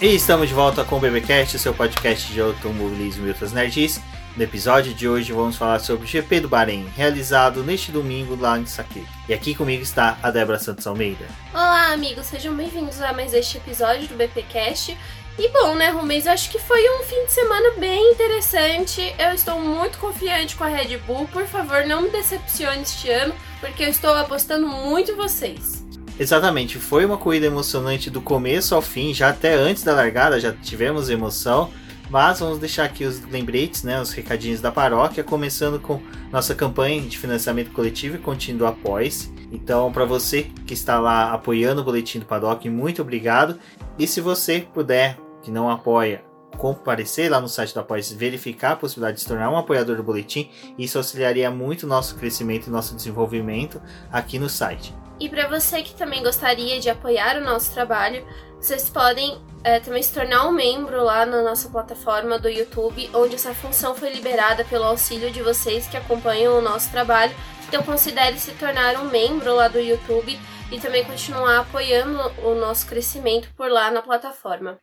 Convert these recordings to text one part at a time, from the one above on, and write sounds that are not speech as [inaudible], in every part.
E estamos de volta com o BBcast, seu podcast de automobilismo e outras nerds. No episódio de hoje vamos falar sobre o GP do Bahrein, realizado neste domingo lá em Saque. E aqui comigo está a Débora Santos Almeida. Olá, amigos, sejam bem-vindos a mais este episódio do BPcast. E bom, né, Rumens, eu acho que foi um fim de semana bem interessante. Eu estou muito confiante com a Red Bull. Por favor, não me decepcione este ano, porque eu estou apostando muito em vocês. Exatamente, foi uma corrida emocionante do começo ao fim, já até antes da largada já tivemos emoção. Mas vamos deixar aqui os lembretes, né, os recadinhos da paróquia, começando com nossa campanha de financiamento coletivo e contínuo após. Então, para você que está lá apoiando o Boletim do Paddock, muito obrigado. E se você puder, que não apoia, comparecer lá no site do Apoia verificar a possibilidade de se tornar um apoiador do Boletim, isso auxiliaria muito o nosso crescimento e nosso desenvolvimento aqui no site. E para você que também gostaria de apoiar o nosso trabalho, vocês podem é, também se tornar um membro lá na nossa plataforma do YouTube, onde essa função foi liberada pelo auxílio de vocês que acompanham o nosso trabalho. Então considere se tornar um membro lá do YouTube e também continuar apoiando o nosso crescimento por lá na plataforma.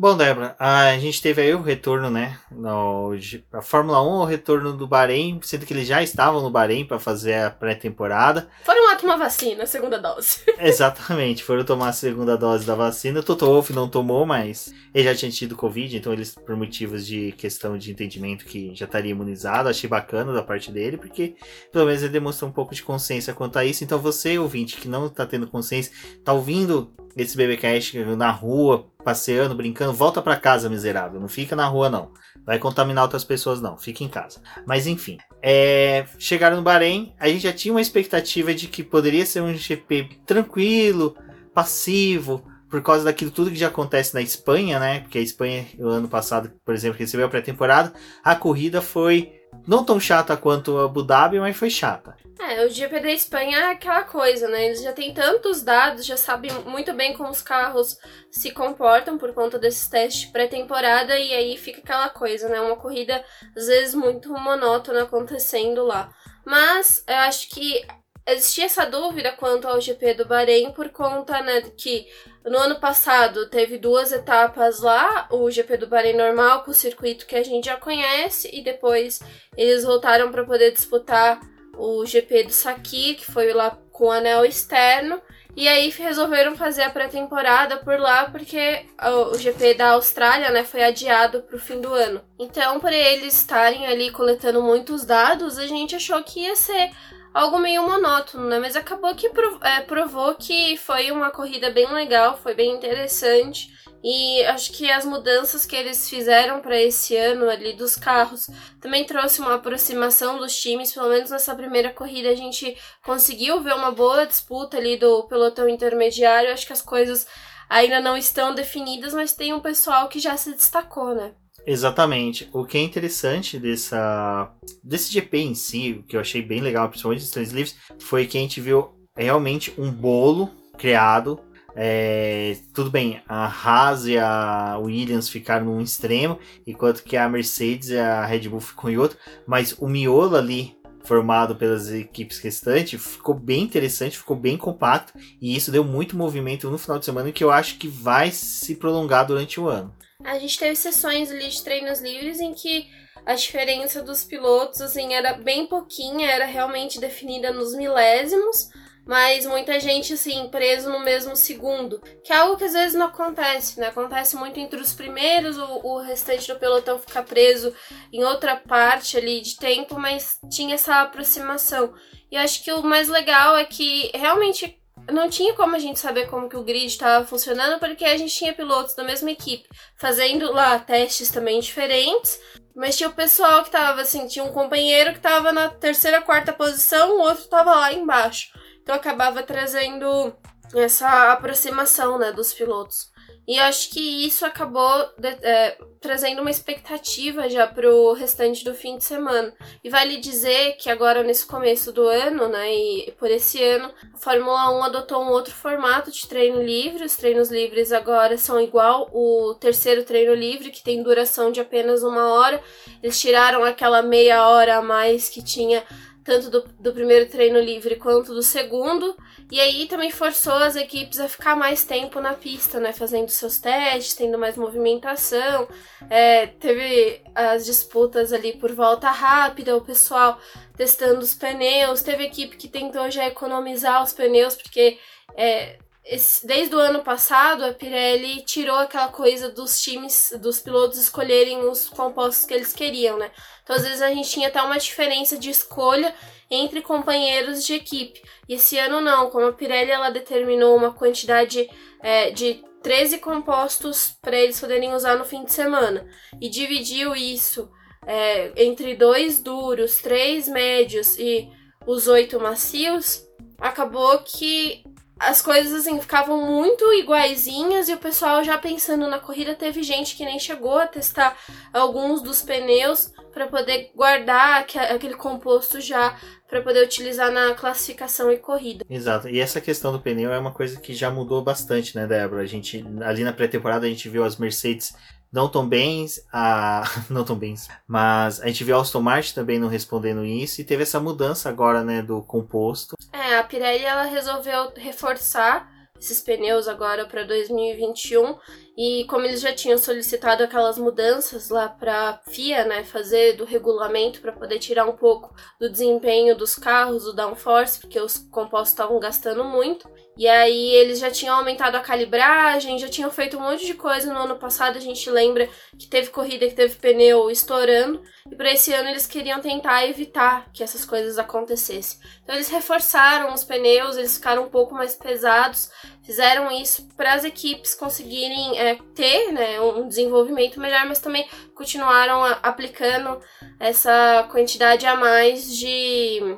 Bom, Débora, a gente teve aí o retorno, né? No, a Fórmula 1, o retorno do Bahrein, sendo que eles já estavam no Bahrein para fazer a pré-temporada. Foram lá tomar vacina, segunda dose. [laughs] Exatamente, foram tomar a segunda dose da vacina. O Toto Wolff não tomou, mas ele já tinha tido Covid, então eles, por motivos de questão de entendimento, que já estaria imunizado. Achei bacana da parte dele, porque pelo menos ele demonstrou um pouco de consciência quanto a isso. Então você, ouvinte, que não está tendo consciência, está ouvindo esse BBcast na rua, passeando, brincando, volta para casa, miserável. Não fica na rua, não. Vai contaminar outras pessoas, não. Fica em casa. Mas enfim. É... Chegaram no Bahrein, a gente já tinha uma expectativa de que poderia ser um GP tranquilo, passivo, por causa daquilo tudo que já acontece na Espanha, né? Porque a Espanha, o ano passado, por exemplo, recebeu a pré-temporada. A corrida foi não tão chata quanto Abu Dhabi, mas foi chata. É, o GP da Espanha é aquela coisa, né? Eles já têm tantos dados, já sabem muito bem como os carros se comportam por conta desses testes pré-temporada e aí fica aquela coisa, né? Uma corrida às vezes muito monótona acontecendo lá. Mas eu acho que existia essa dúvida quanto ao GP do Bahrein por conta, né, que no ano passado teve duas etapas lá, o GP do Bahrein normal com o circuito que a gente já conhece e depois eles voltaram para poder disputar o GP do Saki, que foi lá com o anel externo. E aí resolveram fazer a pré-temporada por lá porque o GP da Austrália, né, foi adiado para o fim do ano. Então, por eles estarem ali coletando muitos dados, a gente achou que ia ser algo meio monótono, né? Mas acabou que é, provou que foi uma corrida bem legal, foi bem interessante. E acho que as mudanças que eles fizeram para esse ano ali dos carros também trouxe uma aproximação dos times, pelo menos nessa primeira corrida a gente conseguiu ver uma boa disputa ali do pelotão intermediário. Acho que as coisas ainda não estão definidas, mas tem um pessoal que já se destacou, né? Exatamente. O que é interessante dessa, desse GP em si, o que eu achei bem legal, principalmente dos três livros, foi que a gente viu realmente um bolo criado. É, tudo bem, a Haas e a Williams ficaram num extremo, enquanto que a Mercedes e a Red Bull ficam em outro, mas o miolo ali formado pelas equipes restantes ficou bem interessante, ficou bem compacto e isso deu muito movimento no final de semana que eu acho que vai se prolongar durante o ano a gente teve sessões ali de treinos livres em que a diferença dos pilotos assim era bem pouquinha, era realmente definida nos milésimos, mas muita gente assim preso no mesmo segundo, que é algo que às vezes não acontece, né? Acontece muito entre os primeiros, o, o restante do pelotão fica preso em outra parte ali de tempo, mas tinha essa aproximação. E eu acho que o mais legal é que realmente não tinha como a gente saber como que o grid estava funcionando, porque a gente tinha pilotos da mesma equipe fazendo lá testes também diferentes, mas tinha o pessoal que tava assim, tinha um companheiro que tava na terceira, quarta posição, o outro tava lá embaixo. Então acabava trazendo essa aproximação, né, dos pilotos. E acho que isso acabou de, é, trazendo uma expectativa já pro restante do fim de semana. E vale dizer que agora, nesse começo do ano, né, e por esse ano, a Fórmula 1 adotou um outro formato de treino livre. Os treinos livres agora são igual o terceiro treino livre, que tem duração de apenas uma hora. Eles tiraram aquela meia hora a mais que tinha tanto do, do primeiro treino livre quanto do segundo. E aí também forçou as equipes a ficar mais tempo na pista, né? Fazendo seus testes, tendo mais movimentação. É, teve as disputas ali por volta rápida, o pessoal testando os pneus. Teve equipe que tentou já economizar os pneus, porque é, esse, desde o ano passado, a Pirelli tirou aquela coisa dos times, dos pilotos escolherem os compostos que eles queriam, né? Então, às vezes, a gente tinha até uma diferença de escolha entre companheiros de equipe. E esse ano não, como a Pirelli ela determinou uma quantidade é, de 13 compostos para eles poderem usar no fim de semana e dividiu isso é, entre dois duros, três médios e os oito macios, acabou que as coisas assim ficavam muito iguaizinhas e o pessoal já pensando na corrida teve gente que nem chegou a testar alguns dos pneus para poder guardar aquele composto já para poder utilizar na classificação e corrida. Exato. E essa questão do pneu é uma coisa que já mudou bastante, né, Débora? A gente ali na pré-temporada a gente viu as Mercedes não tão bem, a... [laughs] não tão bem, mas a gente viu a Aston Martin também não respondendo isso e teve essa mudança agora, né, do composto. É, a Pirelli ela resolveu reforçar esses pneus agora para 2021 e como eles já tinham solicitado aquelas mudanças lá para FIA, né, fazer do regulamento para poder tirar um pouco do desempenho dos carros, do downforce, porque os compostos estavam gastando muito. E aí eles já tinham aumentado a calibragem, já tinham feito um monte de coisa no ano passado. A gente lembra que teve corrida que teve pneu estourando. E para esse ano eles queriam tentar evitar que essas coisas acontecessem. Então eles reforçaram os pneus, eles ficaram um pouco mais pesados. Fizeram isso para as equipes conseguirem é, ter né, um desenvolvimento melhor, mas também continuaram aplicando essa quantidade a mais de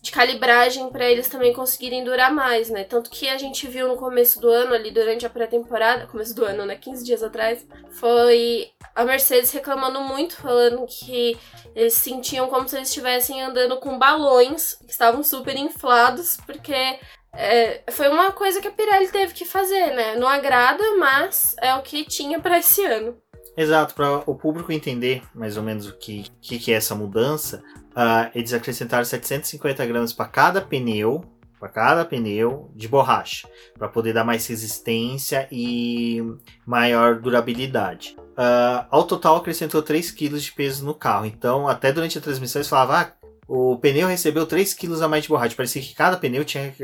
de calibragem para eles também conseguirem durar mais, né? Tanto que a gente viu no começo do ano, ali durante a pré-temporada, começo do ano, né? 15 dias atrás, foi a Mercedes reclamando muito, falando que eles sentiam como se eles estivessem andando com balões que estavam super inflados, porque é, foi uma coisa que a Pirelli teve que fazer, né? Não agrada, mas é o que tinha para esse ano. Exato, para o público entender mais ou menos o que, que, que é essa mudança, uh, eles acrescentaram 750 gramas para cada pneu, para cada pneu de borracha, para poder dar mais resistência e maior durabilidade. Uh, ao total acrescentou 3 kg de peso no carro, então até durante a transmissão eles falavam, ah, o pneu recebeu 3 kg a mais de borracha. Parecia que cada pneu tinha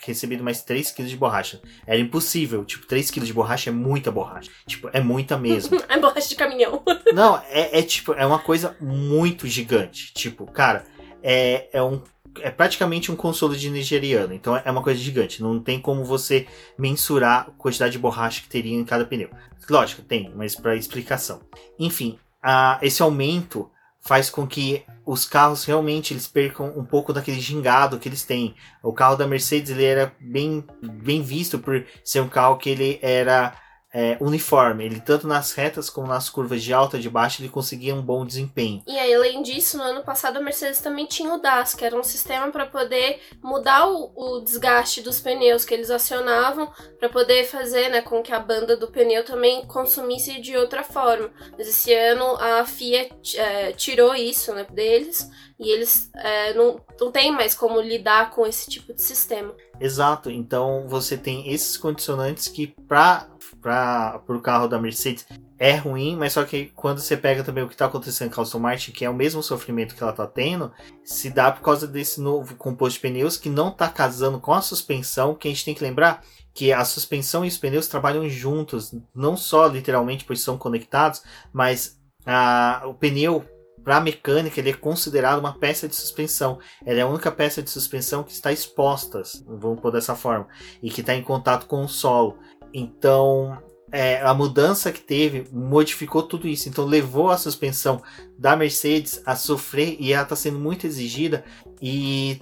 recebido mais 3 kg de borracha. Era impossível. Tipo, 3 kg de borracha é muita borracha. Tipo, é muita mesmo. [laughs] é borracha de caminhão. [laughs] Não, é, é tipo, é uma coisa muito gigante. Tipo, cara, é, é um é praticamente um consolo de nigeriano, então é uma coisa gigante. Não tem como você mensurar a quantidade de borracha que teria em cada pneu. Lógico, tem, mas para explicação. Enfim, a, esse aumento faz com que os carros realmente eles percam um pouco daquele gingado que eles têm. O carro da Mercedes ele era bem, bem visto por ser um carro que ele era é, uniforme. Ele, tanto nas retas como nas curvas de alta e de baixa, ele conseguia um bom desempenho. E aí, além disso, no ano passado a Mercedes também tinha o DAS, que era um sistema para poder mudar o, o, desgaste dos pneus que eles acionavam, para poder fazer né, com que a banda do pneu também consumisse de outra forma. Mas esse ano a FIA é, tirou isso né, deles e eles é, não, não tem mais como lidar com esse tipo de sistema. Exato, então você tem esses condicionantes que para o carro da Mercedes é ruim, mas só que quando você pega também o que está acontecendo com a Aston Martin, que é o mesmo sofrimento que ela está tendo, se dá por causa desse novo composto de pneus que não está casando com a suspensão, que a gente tem que lembrar que a suspensão e os pneus trabalham juntos, não só literalmente pois são conectados, mas a, o pneu para a mecânica, ele é considerado uma peça de suspensão. Ela é a única peça de suspensão que está exposta, vamos pôr dessa forma, e que está em contato com o solo. Então, é, a mudança que teve modificou tudo isso. Então levou a suspensão da Mercedes a sofrer e ela está sendo muito exigida. E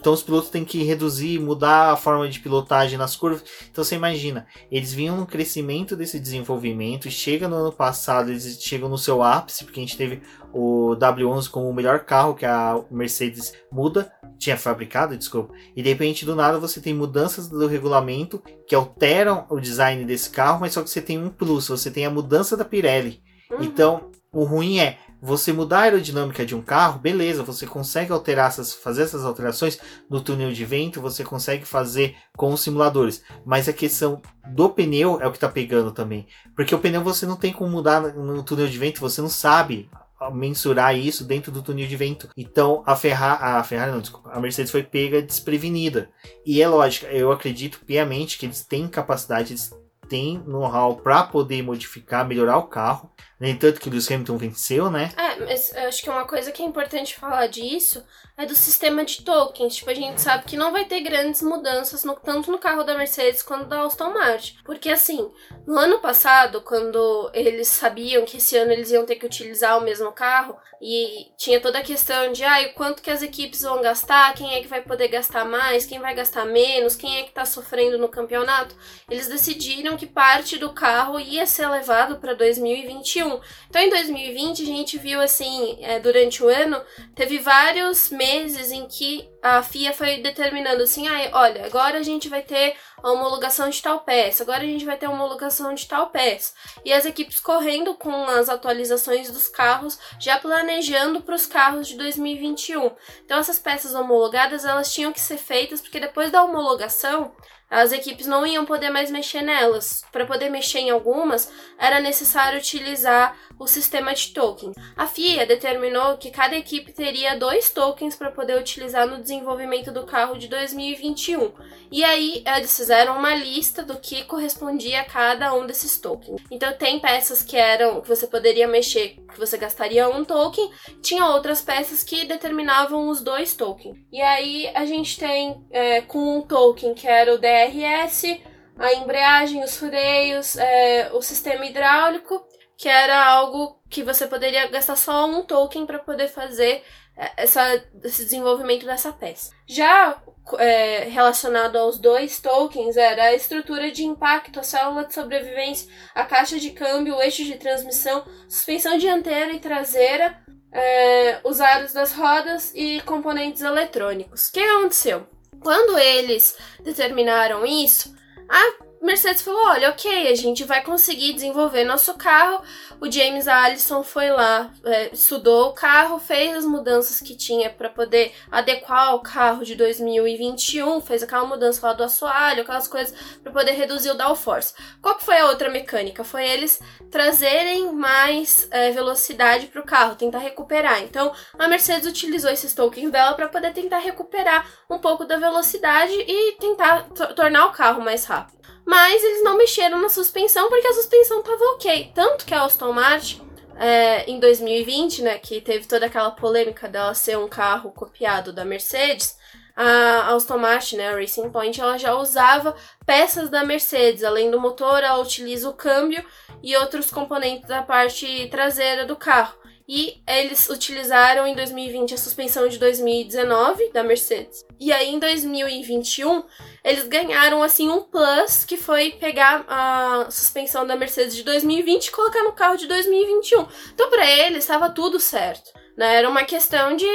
então os pilotos têm que reduzir, mudar a forma de pilotagem nas curvas. Então você imagina, eles vinham no crescimento desse desenvolvimento, chega no ano passado, eles chegam no seu ápice, porque a gente teve o W11 como o melhor carro que a Mercedes muda, tinha fabricado, desculpa. E de repente do nada você tem mudanças do regulamento que alteram o design desse carro, mas só que você tem um plus, você tem a mudança da Pirelli. Uhum. Então, o ruim é você mudar a aerodinâmica de um carro, beleza, você consegue alterar essas, fazer essas alterações no túnel de vento, você consegue fazer com os simuladores. Mas a questão do pneu é o que está pegando também. Porque o pneu você não tem como mudar no túnel de vento, você não sabe mensurar isso dentro do túnel de vento. Então a Ferrari, a Ferrari não, desculpa, a Mercedes foi pega desprevenida. E é lógico, eu acredito piamente que eles têm capacidade, eles têm know-how para poder modificar, melhorar o carro. Nem tanto que o Lewis Hamilton venceu, né? É, mas acho que uma coisa que é importante falar disso é do sistema de tokens. Tipo, a gente sabe que não vai ter grandes mudanças no, tanto no carro da Mercedes quanto da Aston Martin. Porque assim, no ano passado, quando eles sabiam que esse ano eles iam ter que utilizar o mesmo carro, e tinha toda a questão de ah, quanto que as equipes vão gastar, quem é que vai poder gastar mais, quem vai gastar menos, quem é que tá sofrendo no campeonato, eles decidiram que parte do carro ia ser levado para 2021. 2021. Então, em 2020, a gente viu assim, é, durante o ano, teve vários meses em que a FIA foi determinando assim, ah, olha, agora a gente vai ter a homologação de tal peça, agora a gente vai ter a homologação de tal peça. E as equipes correndo com as atualizações dos carros, já planejando para os carros de 2021. Então essas peças homologadas, elas tinham que ser feitas porque depois da homologação, as equipes não iam poder mais mexer nelas. Para poder mexer em algumas, era necessário utilizar o sistema de tokens. A FIA determinou que cada equipe teria dois tokens para poder utilizar no desenvolvimento do carro de 2021. E aí eles fizeram uma lista do que correspondia a cada um desses tokens. Então tem peças que eram que você poderia mexer, que você gastaria um token, tinha outras peças que determinavam os dois tokens. E aí a gente tem é, com um token que era o DRS, a embreagem, os freios, é, o sistema hidráulico que era algo que você poderia gastar só um token para poder fazer é, essa, esse desenvolvimento dessa peça. Já é, relacionado aos dois tokens era a estrutura de impacto, a célula de sobrevivência, a caixa de câmbio, o eixo de transmissão, suspensão dianteira e traseira, é, os aros das rodas e componentes eletrônicos. O que aconteceu? Quando eles determinaram isso, a Mercedes falou: olha, ok, a gente vai conseguir desenvolver nosso carro. O James Allison foi lá, é, estudou o carro, fez as mudanças que tinha para poder adequar o carro de 2021, fez aquela mudança lá do assoalho, aquelas coisas para poder reduzir o downforce. Qual que foi a outra mecânica? Foi eles trazerem mais é, velocidade para o carro, tentar recuperar. Então a Mercedes utilizou esses tokens dela para poder tentar recuperar um pouco da velocidade e tentar tornar o carro mais rápido mas eles não mexeram na suspensão porque a suspensão tava ok. Tanto que a Aston Martin, é, em 2020, né, que teve toda aquela polêmica dela ser um carro copiado da Mercedes, a Aston Martin, né, a Racing Point, ela já usava peças da Mercedes. Além do motor, ela utiliza o câmbio e outros componentes da parte traseira do carro. E eles utilizaram em 2020 a suspensão de 2019 da Mercedes. E aí em 2021 eles ganharam assim um plus que foi pegar a suspensão da Mercedes de 2020 e colocar no carro de 2021. Então para eles estava tudo certo, né? Era uma questão de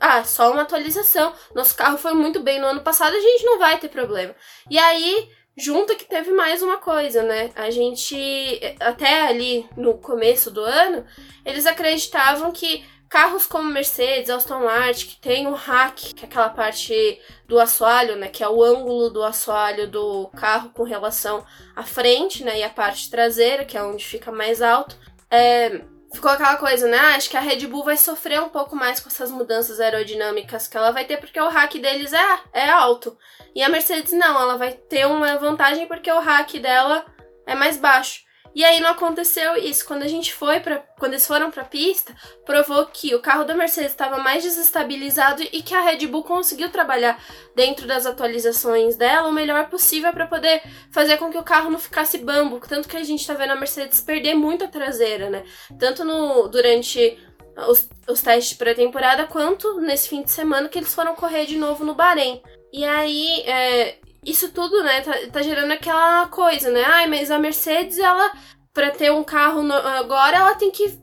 ah, só uma atualização. Nosso carro foi muito bem no ano passado, a gente não vai ter problema. E aí Junto que teve mais uma coisa, né? A gente, até ali no começo do ano, eles acreditavam que carros como Mercedes, Aston Martin, que tem o hack, que é aquela parte do assoalho, né? Que é o ângulo do assoalho do carro com relação à frente, né? E a parte traseira, que é onde fica mais alto. É, ficou aquela coisa, né? Ah, acho que a Red Bull vai sofrer um pouco mais com essas mudanças aerodinâmicas que ela vai ter, porque o hack deles é, é alto. E a Mercedes não, ela vai ter uma vantagem porque o hack dela é mais baixo. E aí não aconteceu isso. Quando a gente foi para, quando eles foram para pista, provou que o carro da Mercedes estava mais desestabilizado e que a Red Bull conseguiu trabalhar dentro das atualizações dela o melhor possível para poder fazer com que o carro não ficasse bambo, tanto que a gente está vendo a Mercedes perder muito a traseira, né? Tanto no durante os, os testes pré-temporada, quanto nesse fim de semana que eles foram correr de novo no Bahrein. E aí, é, isso tudo, né, tá, tá, gerando aquela coisa, né? Ai, mas a Mercedes, ela, pra ter um carro no, agora, ela tem que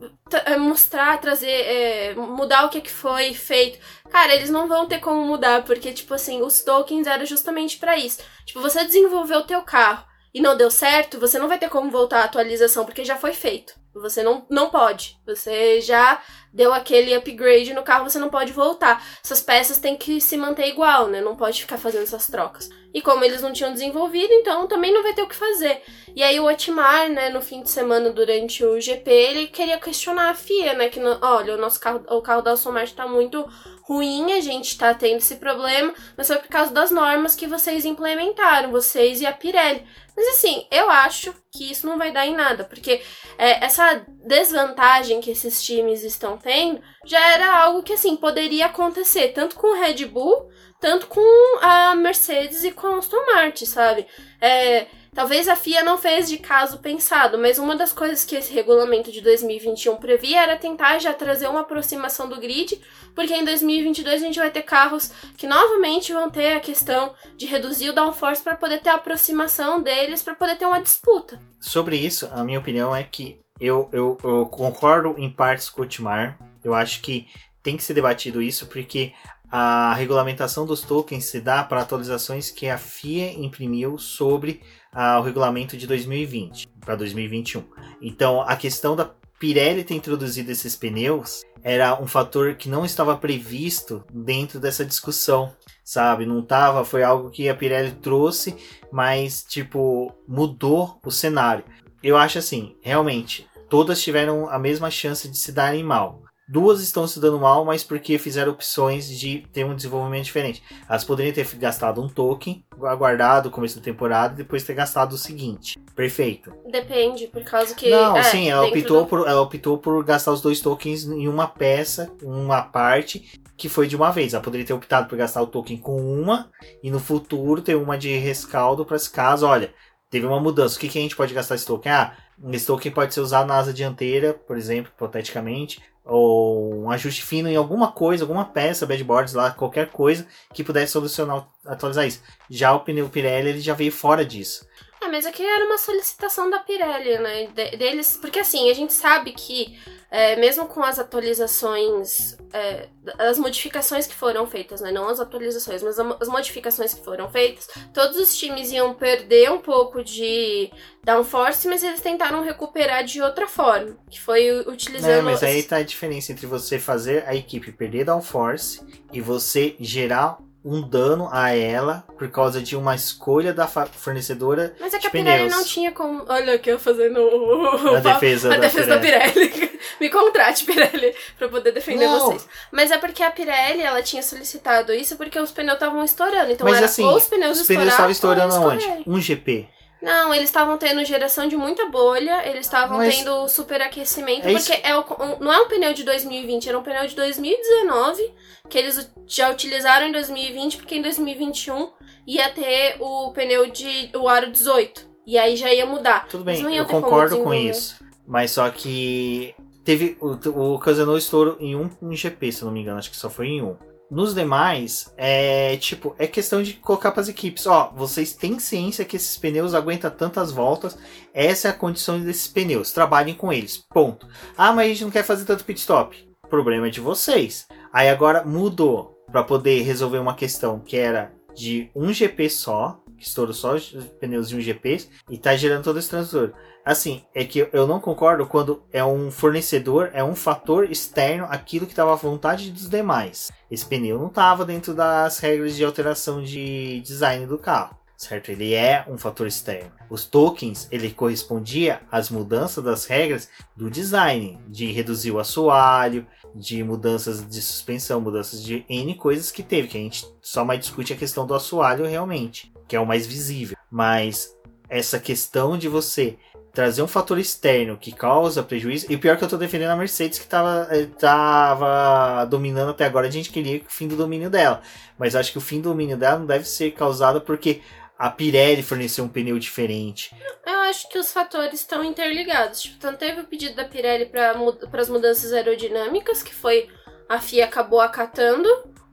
é, mostrar, trazer, é, mudar o que, que foi feito. Cara, eles não vão ter como mudar, porque, tipo assim, os tokens eram justamente para isso. Tipo, você desenvolveu o teu carro e não deu certo, você não vai ter como voltar à atualização, porque já foi feito. Você não, não pode. Você já deu aquele upgrade no carro, você não pode voltar. Essas peças têm que se manter igual, né? Não pode ficar fazendo essas trocas. E como eles não tinham desenvolvido, então também não vai ter o que fazer. E aí o Otmar, né, no fim de semana durante o GP, ele queria questionar a FIA, né, que olha, o nosso carro, o carro da Aston Martin tá muito ruim, a gente tá tendo esse problema, mas foi por causa das normas que vocês implementaram, vocês e a Pirelli. Mas assim, eu acho que isso não vai dar em nada, porque é, essa desvantagem que esses times estão tendo já era algo que assim poderia acontecer tanto com o Red Bull, tanto com a Mercedes e com a Aston Martin, sabe? É, Talvez a FIA não fez de caso pensado, mas uma das coisas que esse regulamento de 2021 previa era tentar já trazer uma aproximação do grid, porque em 2022 a gente vai ter carros que novamente vão ter a questão de reduzir o downforce para poder ter a aproximação deles, para poder ter uma disputa. Sobre isso, a minha opinião é que eu, eu, eu concordo em partes com o Timar. Eu acho que tem que ser debatido isso, porque a regulamentação dos tokens se dá para atualizações que a FIA imprimiu sobre ao regulamento de 2020 para 2021. Então, a questão da Pirelli ter introduzido esses pneus era um fator que não estava previsto dentro dessa discussão, sabe? Não tava, foi algo que a Pirelli trouxe, mas tipo mudou o cenário. Eu acho assim, realmente, todas tiveram a mesma chance de se darem mal. Duas estão se dando mal, mas porque fizeram opções de ter um desenvolvimento diferente. Elas poderiam ter gastado um token, aguardado o começo da temporada e depois ter gastado o seguinte. Perfeito. Depende, por causa que. Não, é, sim, ela optou, do... por, ela optou por gastar os dois tokens em uma peça, uma parte, que foi de uma vez. Ela poderia ter optado por gastar o token com uma e no futuro ter uma de rescaldo para esse caso. Olha, teve uma mudança. O que, que a gente pode gastar esse token? Ah, esse token pode ser usado na asa dianteira, por exemplo, hipoteticamente, ou um ajuste fino em alguma coisa, alguma peça, badboards lá, qualquer coisa que pudesse solucionar, atualizar isso. Já o pneu Pirelli ele já veio fora disso. É, mas aqui era uma solicitação da Pirelli, né? De, deles, porque assim, a gente sabe que é, mesmo com as atualizações, é, as modificações que foram feitas, né? Não as atualizações, mas as modificações que foram feitas, todos os times iam perder um pouco de downforce, mas eles tentaram recuperar de outra forma, que foi utilizando... É, mas aí tá a diferença entre você fazer a equipe perder downforce e você gerar um dano a ela por causa de uma escolha da fornecedora. Mas é que a Pirelli não tinha como. Olha aqui eu fazendo o... a defesa, a da, defesa Pirelli. da Pirelli. [laughs] Me contrate, Pirelli, pra poder defender não. vocês. Mas é porque a Pirelli ela tinha solicitado isso porque os pneus estavam estourando. Então Mas, era assim, ou os pneus os pneus estavam estourando aonde? Um GP. Não, eles estavam tendo geração de muita bolha, eles estavam Mas... tendo superaquecimento, é porque é o, não é um pneu de 2020, era um pneu de 2019, que eles já utilizaram em 2020, porque em 2021 ia ter o pneu de o aro 18. E aí já ia mudar. Tudo bem, eu concordo com isso. Mas só que teve o, o ocasionou estouro em um, um GP, se não me engano, acho que só foi em um. Nos demais, é tipo, é questão de colocar para as equipes, ó, vocês têm ciência que esses pneus aguentam tantas voltas, essa é a condição desses pneus, trabalhem com eles, ponto. Ah, mas a gente não quer fazer tanto pit stop. Problema é de vocês. Aí agora mudou para poder resolver uma questão que era de um GP só, que estourou só os pneus de um GP e tá gerando todo esse transtorno. Assim, é que eu não concordo quando é um fornecedor, é um fator externo aquilo que estava à vontade dos demais. Esse pneu não estava dentro das regras de alteração de design do carro, certo? Ele é um fator externo. Os tokens, ele correspondia às mudanças das regras do design, de reduzir o assoalho, de mudanças de suspensão, mudanças de N coisas que teve, que a gente só mais discute a questão do assoalho realmente, que é o mais visível. Mas essa questão de você trazer um fator externo que causa prejuízo. E pior que eu tô defendendo a Mercedes, que tava, eh, tava dominando até agora. A gente queria o fim do domínio dela. Mas acho que o fim do domínio dela não deve ser causado porque a Pirelli forneceu um pneu diferente. Eu acho que os fatores estão interligados. Tipo, tanto teve o pedido da Pirelli para as mudanças aerodinâmicas, que foi a FIA acabou acatando,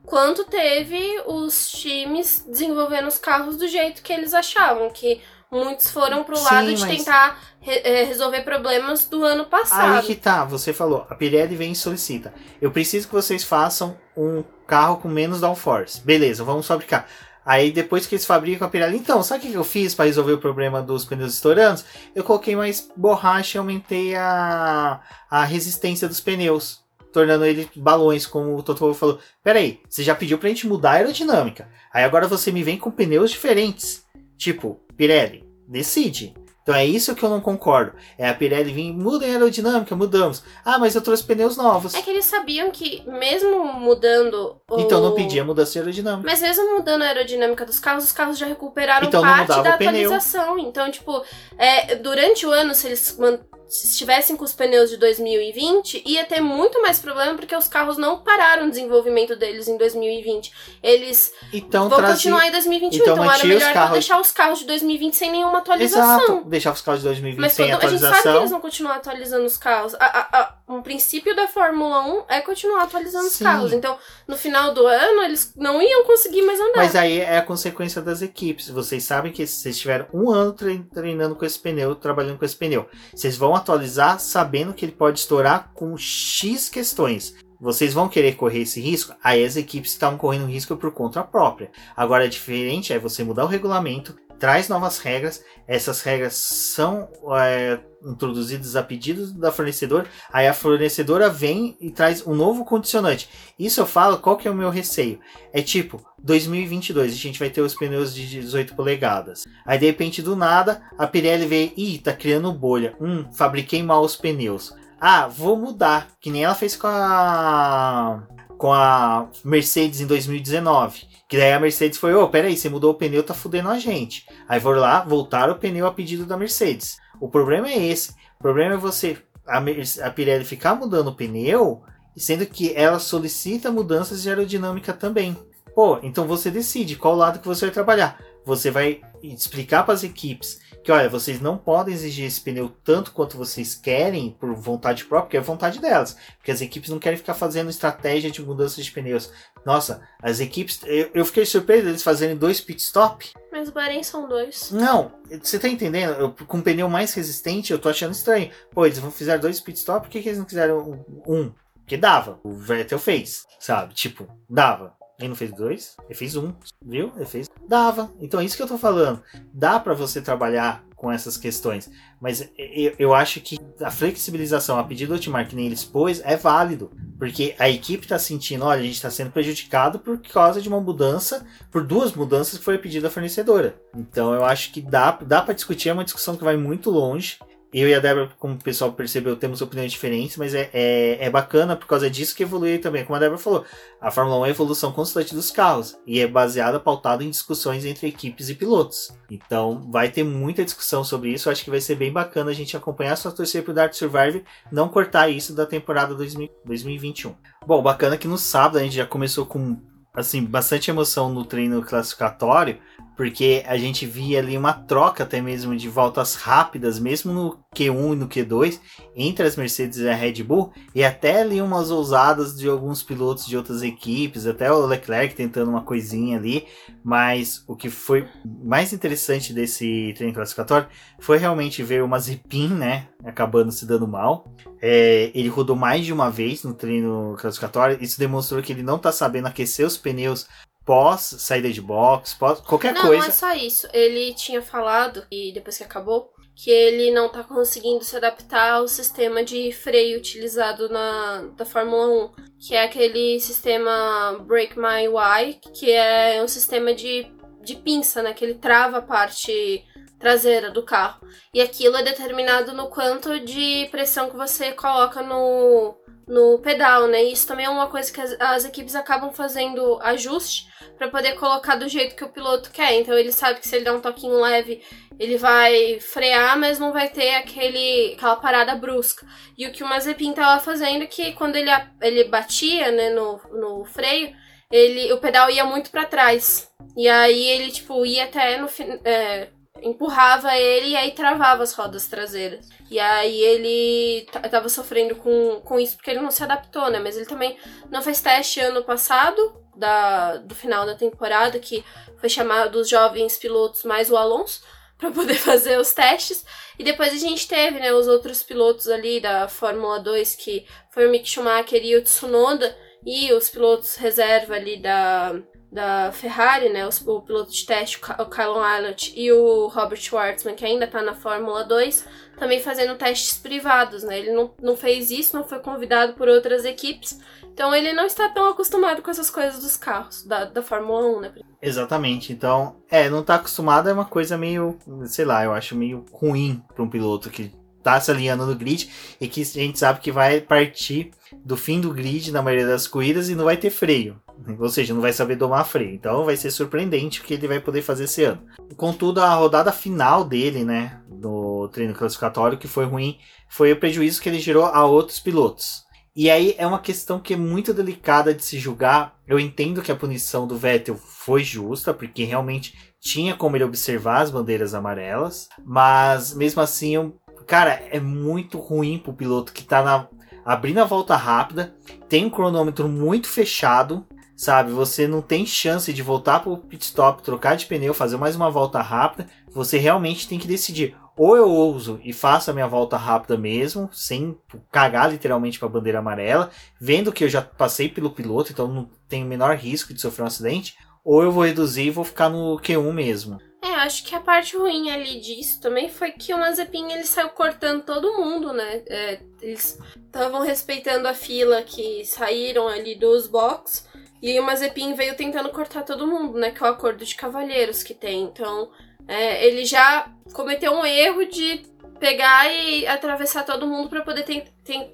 quanto teve os times desenvolvendo os carros do jeito que eles achavam, que muitos foram pro lado Sim, de mas- tentar re- eh, resolver problemas do ano Aí passado. que tá, você falou, a Pirelli vem e solicita. Eu preciso que vocês façam um carro com menos downforce. Beleza, vamos fabricar. Aí depois que eles fabricam a Pirelli, então, sabe o que que eu fiz para resolver o problema dos pneus estourando? Eu coloquei mais borracha e aumentei a, a resistência dos pneus, tornando ele balões, como o Totoro falou. Pera aí, você já pediu pra gente mudar a aerodinâmica. Aí agora você me vem com pneus diferentes. Tipo, Pirelli, decide. Então é isso que eu não concordo. É a Pirelli vir, muda a aerodinâmica, mudamos. Ah, mas eu trouxe pneus novos. É que eles sabiam que, mesmo mudando. O... Então não pedia mudança de aerodinâmica. Mas mesmo mudando a aerodinâmica dos carros, os carros já recuperaram Então parte da atualização. Então, tipo, é, durante o ano, se eles se estivessem com os pneus de 2020, ia ter muito mais problema porque os carros não pararam o desenvolvimento deles em 2020. Eles Então vão trazia... continuar em 2021. então Então, era melhor carros- deixar os carros de 2020 sem nenhuma atualização. Exato, deixar os carros de 2020 Mas sem todo- a gente sabe que atualização. eles vão continuar atualizando os carros. A, a, a- um princípio da Fórmula 1 é continuar atualizando os Sim. carros. Então, no final do ano, eles não iam conseguir mais andar. Mas aí é a consequência das equipes. Vocês sabem que vocês tiveram um ano tre- treinando com esse pneu, trabalhando com esse pneu. Vocês vão atualizar sabendo que ele pode estourar com X questões. Vocês vão querer correr esse risco? Aí as equipes estavam correndo risco por conta própria. Agora, é diferente é você mudar o regulamento, traz novas regras. Essas regras são é, introduzidas a pedido da fornecedora. Aí a fornecedora vem e traz um novo condicionante. Isso eu falo, qual que é o meu receio? É tipo, 2022, a gente vai ter os pneus de 18 polegadas. Aí de repente, do nada, a Pirelli vê, ih, tá criando bolha. Hum, fabriquei mal os pneus. Ah, vou mudar, que nem ela fez com a com a Mercedes em 2019. Que daí a Mercedes foi, ô, peraí, você mudou o pneu, tá fudendo a gente. Aí foram lá, voltaram o pneu a pedido da Mercedes. O problema é esse. O problema é você, a, a Pirelli ficar mudando o pneu, sendo que ela solicita mudanças de aerodinâmica também. Pô, então você decide qual lado que você vai trabalhar. Você vai explicar para as equipes que, olha, vocês não podem exigir esse pneu tanto quanto vocês querem por vontade própria, porque é vontade delas. Porque as equipes não querem ficar fazendo estratégia de mudança de pneus. Nossa, as equipes. Eu, eu fiquei surpreso eles fazerem dois pit stop. Mas o Bahrein são dois. Não, você tá entendendo? Eu, com um pneu mais resistente, eu tô achando estranho. Pô, eles vão fizeram dois pit stop, por que, que eles não fizeram um? Porque dava. O Vettel fez, sabe? Tipo, dava. Ele não fez dois, ele fez um, viu? Ele fez. Dava. Então é isso que eu tô falando. Dá pra você trabalhar com essas questões. Mas eu, eu acho que a flexibilização a pedido do Otmar, que nem eles pôs, é válido. Porque a equipe tá sentindo, olha, a gente tá sendo prejudicado por causa de uma mudança, por duas mudanças que foi pedido da fornecedora. Então eu acho que dá, dá para discutir, é uma discussão que vai muito longe. Eu e a Débora, como o pessoal percebeu, temos opiniões diferentes, mas é, é, é bacana por causa disso que evolui também. Como a Débora falou, a Fórmula 1 é a evolução constante dos carros e é baseada, pautada em discussões entre equipes e pilotos. Então vai ter muita discussão sobre isso. Acho que vai ser bem bacana a gente acompanhar, só torcer pro Dark Survivor não cortar isso da temporada 2000 2021. Bom, bacana que no sábado a gente já começou com assim bastante emoção no treino classificatório, porque a gente via ali uma troca até mesmo de voltas rápidas, mesmo no Q1 e no Q2, entre as Mercedes e a Red Bull, e até ali umas ousadas de alguns pilotos de outras equipes, até o Leclerc tentando uma coisinha ali, mas o que foi mais interessante desse treino classificatório foi realmente ver o Mazepin, né, acabando se dando mal. É, ele rodou mais de uma vez no treino classificatório, isso demonstrou que ele não tá sabendo aquecer os pneus pós saída de box, pós qualquer não, coisa. não é só isso. Ele tinha falado, e depois que acabou, que ele não tá conseguindo se adaptar ao sistema de freio utilizado na da Fórmula 1, que é aquele sistema Break My Why, que é um sistema de, de pinça, né? Que ele trava a parte traseira do carro. E aquilo é determinado no quanto de pressão que você coloca no, no pedal, né? Isso também é uma coisa que as, as equipes acabam fazendo ajuste para poder colocar do jeito que o piloto quer. Então ele sabe que se ele der um toquinho leve, ele vai frear, mas não vai ter aquele aquela parada brusca. E o que o Mazepin tava fazendo é que quando ele, ele batia, né, no, no freio, ele o pedal ia muito para trás. E aí ele tipo ia até no é, empurrava ele e aí travava as rodas traseiras. E aí ele tava sofrendo com, com isso porque ele não se adaptou, né? Mas ele também não fez teste ano passado, da, do final da temporada, que foi chamado os jovens pilotos mais o Alonso [laughs] para poder fazer os testes. E depois a gente teve, né, os outros pilotos ali da Fórmula 2, que foi o Mick Schumacher e o Tsunoda, e os pilotos reserva ali da, da Ferrari, né, o, o piloto de teste, o Kylon Eilert e o Robert Schwartzman, que ainda está na Fórmula 2, também fazendo testes privados, né? Ele não, não fez isso, não foi convidado por outras equipes, então ele não está tão acostumado com essas coisas dos carros, da, da Fórmula 1, né? Exatamente, então, é, não tá acostumado é uma coisa meio, sei lá, eu acho meio ruim para um piloto que tá se alinhando no grid e que a gente sabe que vai partir do fim do grid na maioria das corridas e não vai ter freio. Ou seja, não vai saber domar freio. Então vai ser surpreendente o que ele vai poder fazer esse ano. Contudo, a rodada final dele, né, no treino classificatório, que foi ruim, foi o prejuízo que ele gerou a outros pilotos. E aí é uma questão que é muito delicada de se julgar. Eu entendo que a punição do Vettel foi justa, porque realmente tinha como ele observar as bandeiras amarelas, mas mesmo assim, cara, é muito ruim pro piloto que tá na, abrindo a volta rápida, tem um cronômetro muito fechado, sabe? Você não tem chance de voltar pro pit stop, trocar de pneu, fazer mais uma volta rápida. Você realmente tem que decidir. Ou eu ouso e faço a minha volta rápida mesmo, sem cagar literalmente para a bandeira amarela, vendo que eu já passei pelo piloto, então não tenho o menor risco de sofrer um acidente. Ou eu vou reduzir e vou ficar no Q1 mesmo. É, acho que a parte ruim ali disso também foi que o Mazepin ele saiu cortando todo mundo, né? É, eles estavam respeitando a fila que saíram ali dos box e o Mazepin veio tentando cortar todo mundo, né? Que é o acordo de cavalheiros que tem. Então, é, ele já cometeu um erro de pegar e atravessar todo mundo para poder ter,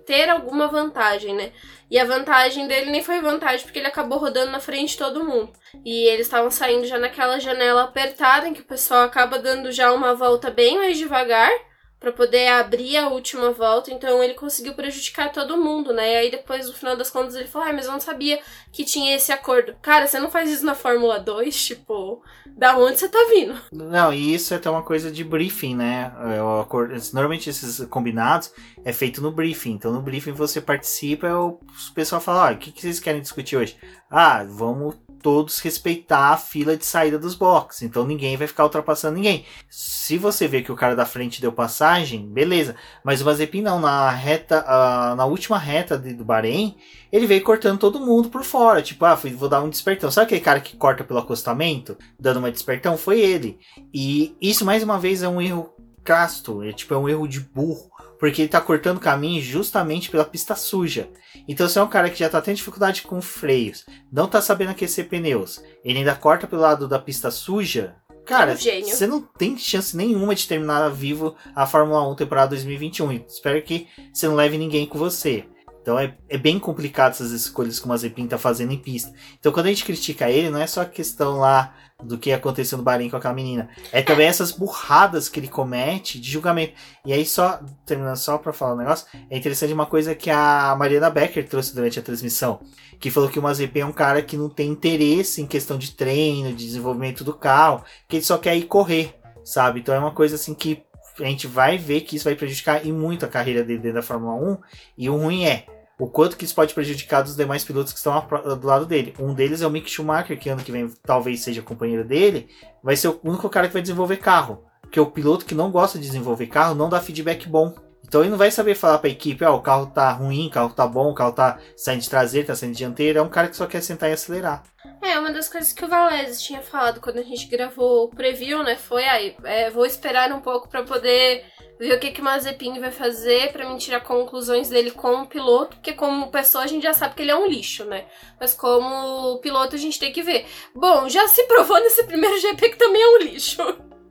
ter, alguma vantagem, né? E a vantagem dele nem foi vantagem, porque ele acabou rodando na frente de todo mundo. E eles estavam saindo já naquela janela apertada, em que o pessoal acaba dando já uma volta bem mais devagar para poder abrir a última volta, então ele conseguiu prejudicar todo mundo, né? E aí depois, no final das contas, ele falou: ah, mas eu não sabia que tinha esse acordo. Cara, você não faz isso na Fórmula 2, tipo, da onde você tá vindo? Não, e isso é até uma coisa de briefing, né? É acordo, normalmente esses combinados é feito no briefing. Então no briefing você participa, o pessoal fala: ah, o que, que vocês querem discutir hoje? Ah, vamos todos respeitar a fila de saída dos boxes. Então ninguém vai ficar ultrapassando ninguém. Se você vê que o cara da frente deu passagem, beleza. Mas o Mazepin não, na reta, uh, na última reta de, do Bahrein, ele veio cortando todo mundo por fora. Tipo, ah, vou dar um despertão. Sabe aquele cara que corta pelo acostamento, dando uma despertão? Foi ele. E isso mais uma vez é um erro casto, é tipo é um erro de burro porque ele tá cortando caminho justamente pela pista suja. Então, se é um cara que já tá tendo dificuldade com freios, não tá sabendo aquecer pneus, ele ainda corta pelo lado da pista suja, cara, é um você não tem chance nenhuma de terminar vivo a Fórmula 1 temporada 2021. Espero que você não leve ninguém com você. Então é, é bem complicado essas escolhas que o Mazepin tá fazendo em pista. Então quando a gente critica ele, não é só a questão lá do que aconteceu no Bahrein com aquela menina. É também essas burradas que ele comete de julgamento. E aí, só, terminando só pra falar um negócio, é interessante uma coisa que a Mariana Becker trouxe durante a transmissão. Que falou que o Mazepin é um cara que não tem interesse em questão de treino, de desenvolvimento do carro, que ele só quer ir correr, sabe? Então é uma coisa assim que a gente vai ver que isso vai prejudicar e muito a carreira dele dentro da Fórmula 1. E o ruim é, o quanto que isso pode prejudicar os demais pilotos que estão do lado dele. Um deles é o Mick Schumacher, que ano que vem talvez seja companheiro dele, vai ser o único cara que vai desenvolver carro. Porque o piloto que não gosta de desenvolver carro não dá feedback bom. Então ele não vai saber falar para a equipe, ó, oh, o carro tá ruim, o carro tá bom, o carro tá saindo de traseiro, tá saindo de dianteiro. É um cara que só quer sentar e acelerar. É, uma das coisas que o Valese tinha falado quando a gente gravou o preview, né, foi aí, é, vou esperar um pouco para poder ver o que, que o Mazepin vai fazer para mim tirar conclusões dele como piloto, porque como pessoa a gente já sabe que ele é um lixo, né? Mas como piloto a gente tem que ver. Bom, já se provou nesse primeiro GP que também é um lixo.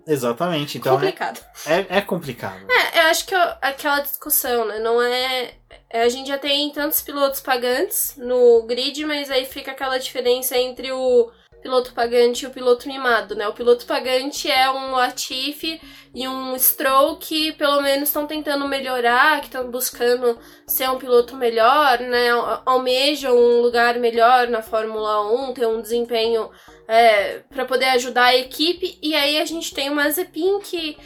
Exatamente, então. Complicado. É, é, é complicado. É, eu acho que eu, aquela discussão, né? Não é. É, a gente já tem tantos pilotos pagantes no grid, mas aí fica aquela diferença entre o piloto pagante e o piloto mimado, né? O piloto pagante é um Latifi e um Stroll que pelo menos estão tentando melhorar, que estão buscando ser um piloto melhor, né? Almejam um lugar melhor na Fórmula 1, ter um desempenho é, para poder ajudar a equipe. E aí a gente tem o Mazepin que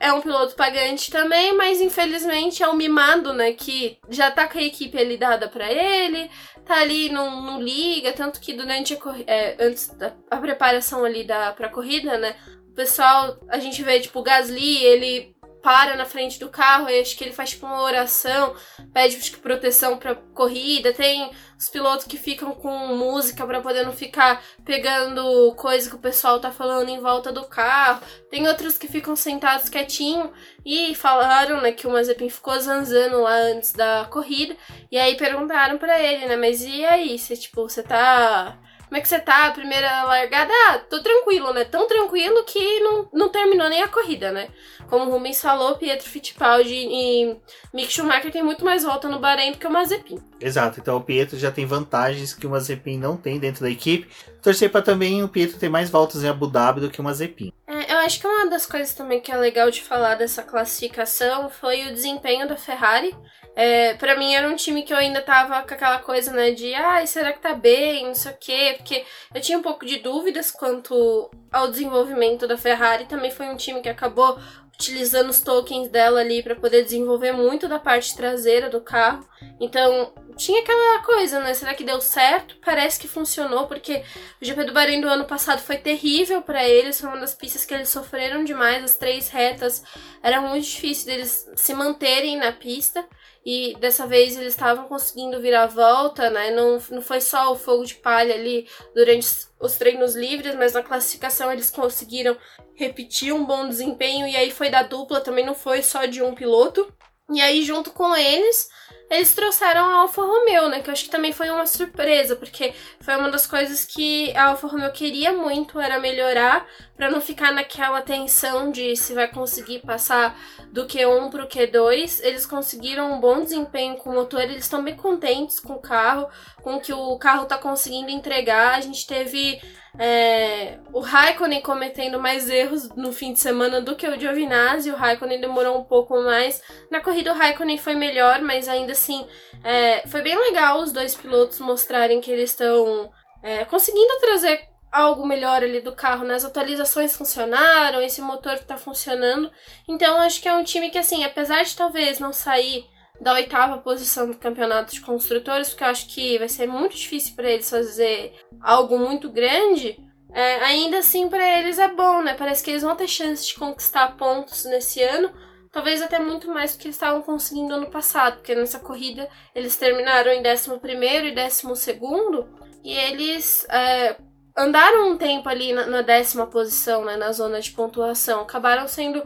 é um piloto pagante também, mas infelizmente é um mimado, né? Que já tá com a equipe ali dada pra ele, tá ali, não, não liga, tanto que durante a é, antes da a preparação ali da, pra corrida, né? O pessoal, a gente vê, tipo, o Gasly, ele para na frente do carro e acho que ele faz tipo uma oração, pede que, proteção pra corrida. Tem os pilotos que ficam com música para poder não ficar pegando coisa que o pessoal tá falando em volta do carro. Tem outros que ficam sentados quietinho e falaram, né, que o Mazepin ficou zanzando lá antes da corrida. E aí perguntaram para ele, né, mas e aí, você tipo, você tá como é que você tá? A primeira largada? Ah, tô tranquilo, né? Tão tranquilo que não, não terminou nem a corrida, né? Como o Rubens falou, Pietro Fittipaldi e Mick Schumacher tem muito mais volta no Bahrein do que o Mazepin. Exato, então o Pietro já tem vantagens que o Mazepin não tem dentro da equipe. Torcer para também o Pietro ter mais voltas em Abu Dhabi do que o Mazepin. É, acho que uma das coisas também que é legal de falar dessa classificação foi o desempenho da Ferrari. É, para mim era um time que eu ainda tava com aquela coisa, né, de ai, será que tá bem, não sei o quê, porque eu tinha um pouco de dúvidas quanto ao desenvolvimento da Ferrari. Também foi um time que acabou utilizando os tokens dela ali para poder desenvolver muito da parte traseira do carro. Então, tinha aquela coisa, né? Será que deu certo? Parece que funcionou, porque o GP do Bahrein do ano passado foi terrível para eles, foi uma das pistas que eles sofreram demais, as três retas era muito difícil deles se manterem na pista. E dessa vez eles estavam conseguindo virar a volta, né? Não, não foi só o fogo de palha ali durante os treinos livres, mas na classificação eles conseguiram repetir um bom desempenho. E aí foi da dupla, também não foi só de um piloto. E aí, junto com eles, eles trouxeram a Alfa Romeo, né? Que eu acho que também foi uma surpresa, porque foi uma das coisas que a Alfa Romeo queria muito, era melhorar, para não ficar naquela tensão de se vai conseguir passar do Q1 pro Q2. Eles conseguiram um bom desempenho com o motor, eles estão bem contentes com o carro, com o que o carro tá conseguindo entregar. A gente teve é, o Raikkonen cometendo mais erros no fim de semana do que o Giovinazzi. O Raikkonen demorou um pouco mais. Na corrida, o Raikkonen foi melhor, mas ainda assim é, foi bem legal os dois pilotos mostrarem que eles estão é, conseguindo trazer algo melhor ali do carro, né? As atualizações funcionaram, esse motor está funcionando. Então, acho que é um time que, assim, apesar de talvez não sair da oitava posição do campeonato de construtores, porque eu acho que vai ser muito difícil para eles fazer algo muito grande. É, ainda assim, para eles é bom, né? Parece que eles vão ter chance de conquistar pontos nesse ano, talvez até muito mais do que eles estavam conseguindo ano passado, porque nessa corrida eles terminaram em 11 e 12 e eles é, andaram um tempo ali na, na, décima posição, né, na zona de pontuação, acabaram sendo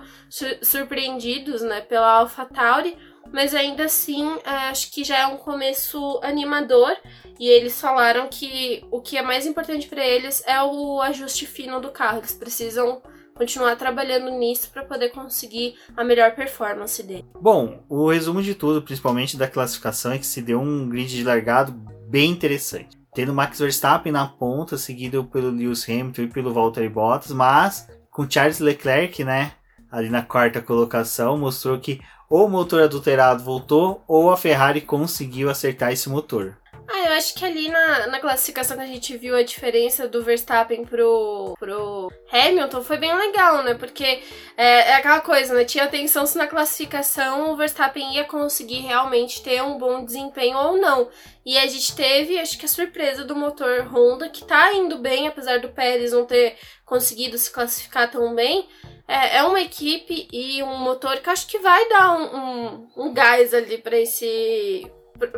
surpreendidos né, pela AlphaTauri, mas ainda assim é, acho que já é um começo animador e eles falaram que o que é mais importante para eles é o ajuste fino do carro. Eles precisam continuar trabalhando nisso para poder conseguir a melhor performance dele. Bom, o resumo de tudo, principalmente da classificação, é que se deu um grid de largado bem interessante. Tendo Max Verstappen na ponta, seguido pelo Lewis Hamilton e pelo Valtteri Bottas, mas com Charles Leclerc, né, ali na quarta colocação, mostrou que ou o motor adulterado voltou ou a Ferrari conseguiu acertar esse motor. Ah, eu acho que ali na, na classificação que a gente viu a diferença do Verstappen pro, pro Hamilton foi bem legal, né? Porque é, é aquela coisa, né? Tinha atenção se na classificação o Verstappen ia conseguir realmente ter um bom desempenho ou não. E a gente teve, acho que a surpresa do motor Honda, que tá indo bem, apesar do Pérez não ter conseguido se classificar tão bem. É, é uma equipe e um motor que acho que vai dar um, um, um gás ali para esse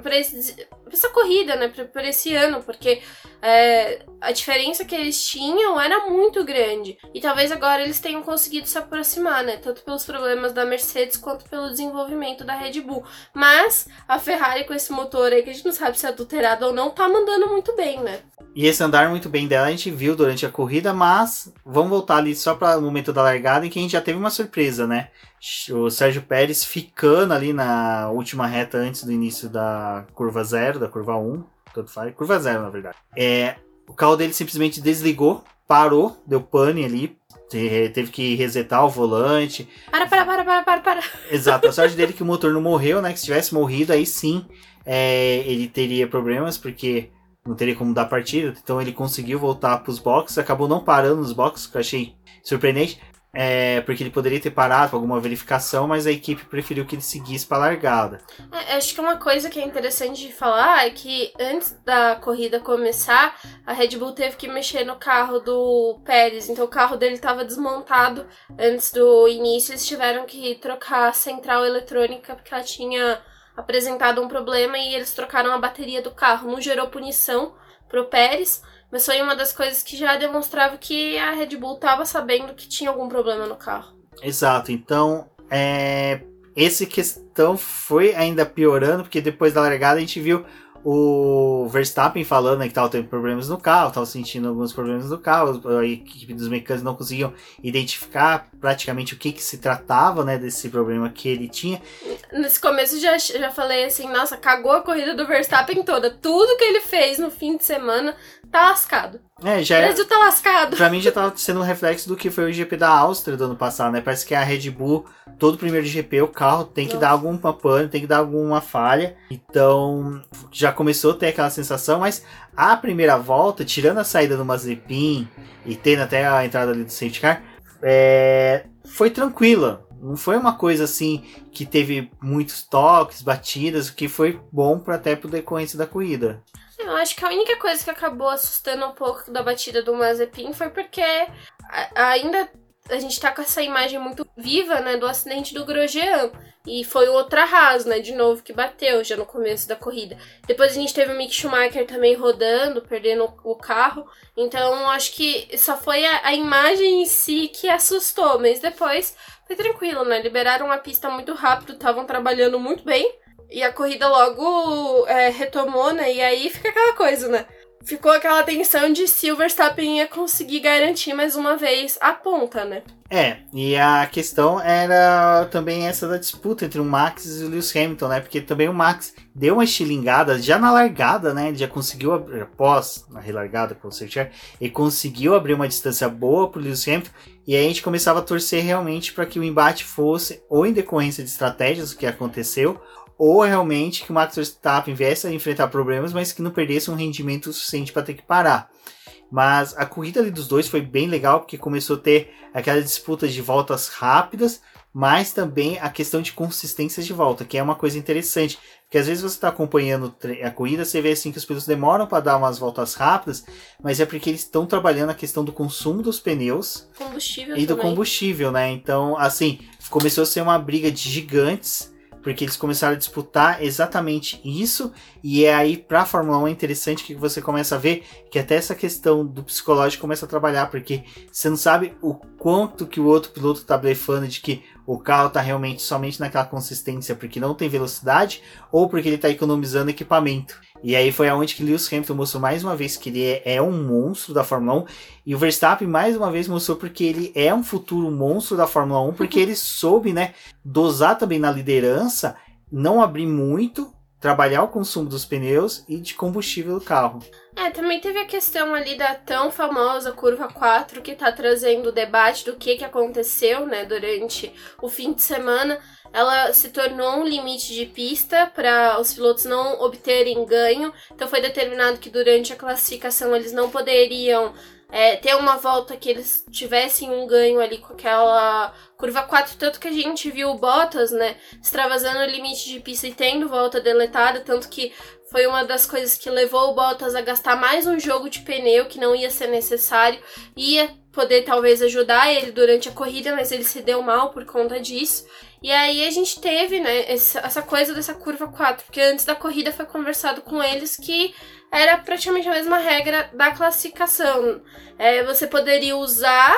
para esse, essa corrida, né, para esse ano, porque é, a diferença que eles tinham era muito grande. E talvez agora eles tenham conseguido se aproximar, né, tanto pelos problemas da Mercedes quanto pelo desenvolvimento da Red Bull. Mas a Ferrari com esse motor aí, que a gente não sabe se é adulterado ou não, tá mandando muito bem, né? E esse andar muito bem dela a gente viu durante a corrida, mas vamos voltar ali só para o momento da largada em que a gente já teve uma surpresa, né? O Sérgio Pérez ficando ali na última reta antes do início da curva 0, da curva 1, um, tanto faz, curva 0 na verdade. É, o carro dele simplesmente desligou, parou, deu pane ali, teve que resetar o volante. Para, para, para, para, para, para. Exato, a [laughs] sorte dele é que o motor não morreu, né? Que se tivesse morrido, aí sim é, ele teria problemas, porque não teria como dar partida, então ele conseguiu voltar para os boxes, acabou não parando nos boxes, que eu achei surpreendente, é, porque ele poderia ter parado para alguma verificação, mas a equipe preferiu que ele seguisse para a largada. É, acho que uma coisa que é interessante de falar é que antes da corrida começar, a Red Bull teve que mexer no carro do Pérez, então o carro dele estava desmontado antes do início, eles tiveram que trocar a central eletrônica porque ela tinha apresentado um problema e eles trocaram a bateria do carro. Não gerou punição pro Pérez, mas foi uma das coisas que já demonstrava que a Red Bull estava sabendo que tinha algum problema no carro. Exato, então é, essa questão foi ainda piorando, porque depois da largada a gente viu o Verstappen falando que estava tendo problemas no carro, estava sentindo alguns problemas no carro, a equipe dos mecânicos não conseguiam identificar praticamente o que, que se tratava né, desse problema que ele tinha. Nesse começo já, já falei assim, nossa, cagou a corrida do Verstappen toda. Tudo que ele fez no fim de semana tá lascado. É, já o Brasil tá lascado. Pra mim já tá sendo um reflexo do que foi o GP da Áustria do ano passado, né? Parece que a Red Bull, todo primeiro GP, o carro tem que Nossa. dar alguma pane, tem que dar alguma falha. Então, já começou a ter aquela sensação, mas a primeira volta, tirando a saída do Mazepin e tendo até a entrada ali do safety car, é, foi tranquila. Não foi uma coisa assim que teve muitos toques, batidas, o que foi bom para até pro decorrência da corrida. Eu acho que a única coisa que acabou assustando um pouco da batida do Mazepin foi porque ainda a gente tá com essa imagem muito viva, né, do acidente do Grosjean. E foi o outro Haas, né, de novo, que bateu já no começo da corrida. Depois a gente teve o Mick Schumacher também rodando, perdendo o carro. Então acho que só foi a, a imagem em si que assustou, mas depois foi tranquilo, né? Liberaram a pista muito rápido, estavam trabalhando muito bem. E a corrida logo é, retomou, né? E aí fica aquela coisa, né? Ficou aquela tensão de se o Verstappen ia conseguir garantir mais uma vez a ponta, né? É, e a questão era também essa da disputa entre o Max e o Lewis Hamilton, né? Porque também o Max deu uma estilingada já na largada, né? Ele já conseguiu, após na relargada com o Sergio, ele conseguiu abrir uma distância boa pro Lewis Hamilton. E aí a gente começava a torcer realmente para que o embate fosse ou em decorrência de estratégias, o que aconteceu, ou realmente que o Max Verstappen viesse a enfrentar problemas, mas que não perdesse um rendimento suficiente para ter que parar. Mas a corrida ali dos dois foi bem legal, porque começou a ter aquela disputa de voltas rápidas, mas também a questão de consistência de volta, que é uma coisa interessante. Porque às vezes você está acompanhando a corrida, você vê assim que os pilotos demoram para dar umas voltas rápidas, mas é porque eles estão trabalhando a questão do consumo dos pneus combustível e do também. combustível, né? Então, assim, começou a ser uma briga de gigantes porque eles começaram a disputar exatamente isso, e é aí para a Fórmula 1 é interessante que você começa a ver que até essa questão do psicológico começa a trabalhar, porque você não sabe o quanto que o outro piloto está blefando de que o carro está realmente somente naquela consistência porque não tem velocidade, ou porque ele está economizando equipamento. E aí foi aonde que Lewis Hamilton mostrou mais uma vez que ele é, é, um monstro da Fórmula 1. E o Verstappen mais uma vez mostrou porque ele é um futuro monstro da Fórmula 1, porque [laughs] ele soube, né, dosar também na liderança, não abrir muito, trabalhar o consumo dos pneus e de combustível do carro. É, também teve a questão ali da tão famosa curva 4 que tá trazendo o debate do que que aconteceu, né, durante o fim de semana ela se tornou um limite de pista para os pilotos não obterem ganho. Então foi determinado que durante a classificação eles não poderiam é, ter uma volta que eles tivessem um ganho ali com aquela curva 4, tanto que a gente viu o Bottas, né, extravasando o limite de pista e tendo volta deletada, tanto que foi uma das coisas que levou o Bottas a gastar mais um jogo de pneu que não ia ser necessário, ia poder talvez ajudar ele durante a corrida, mas ele se deu mal por conta disso. E aí a gente teve, né, essa coisa dessa curva 4, porque antes da corrida foi conversado com eles que era praticamente a mesma regra da classificação. É, você poderia usar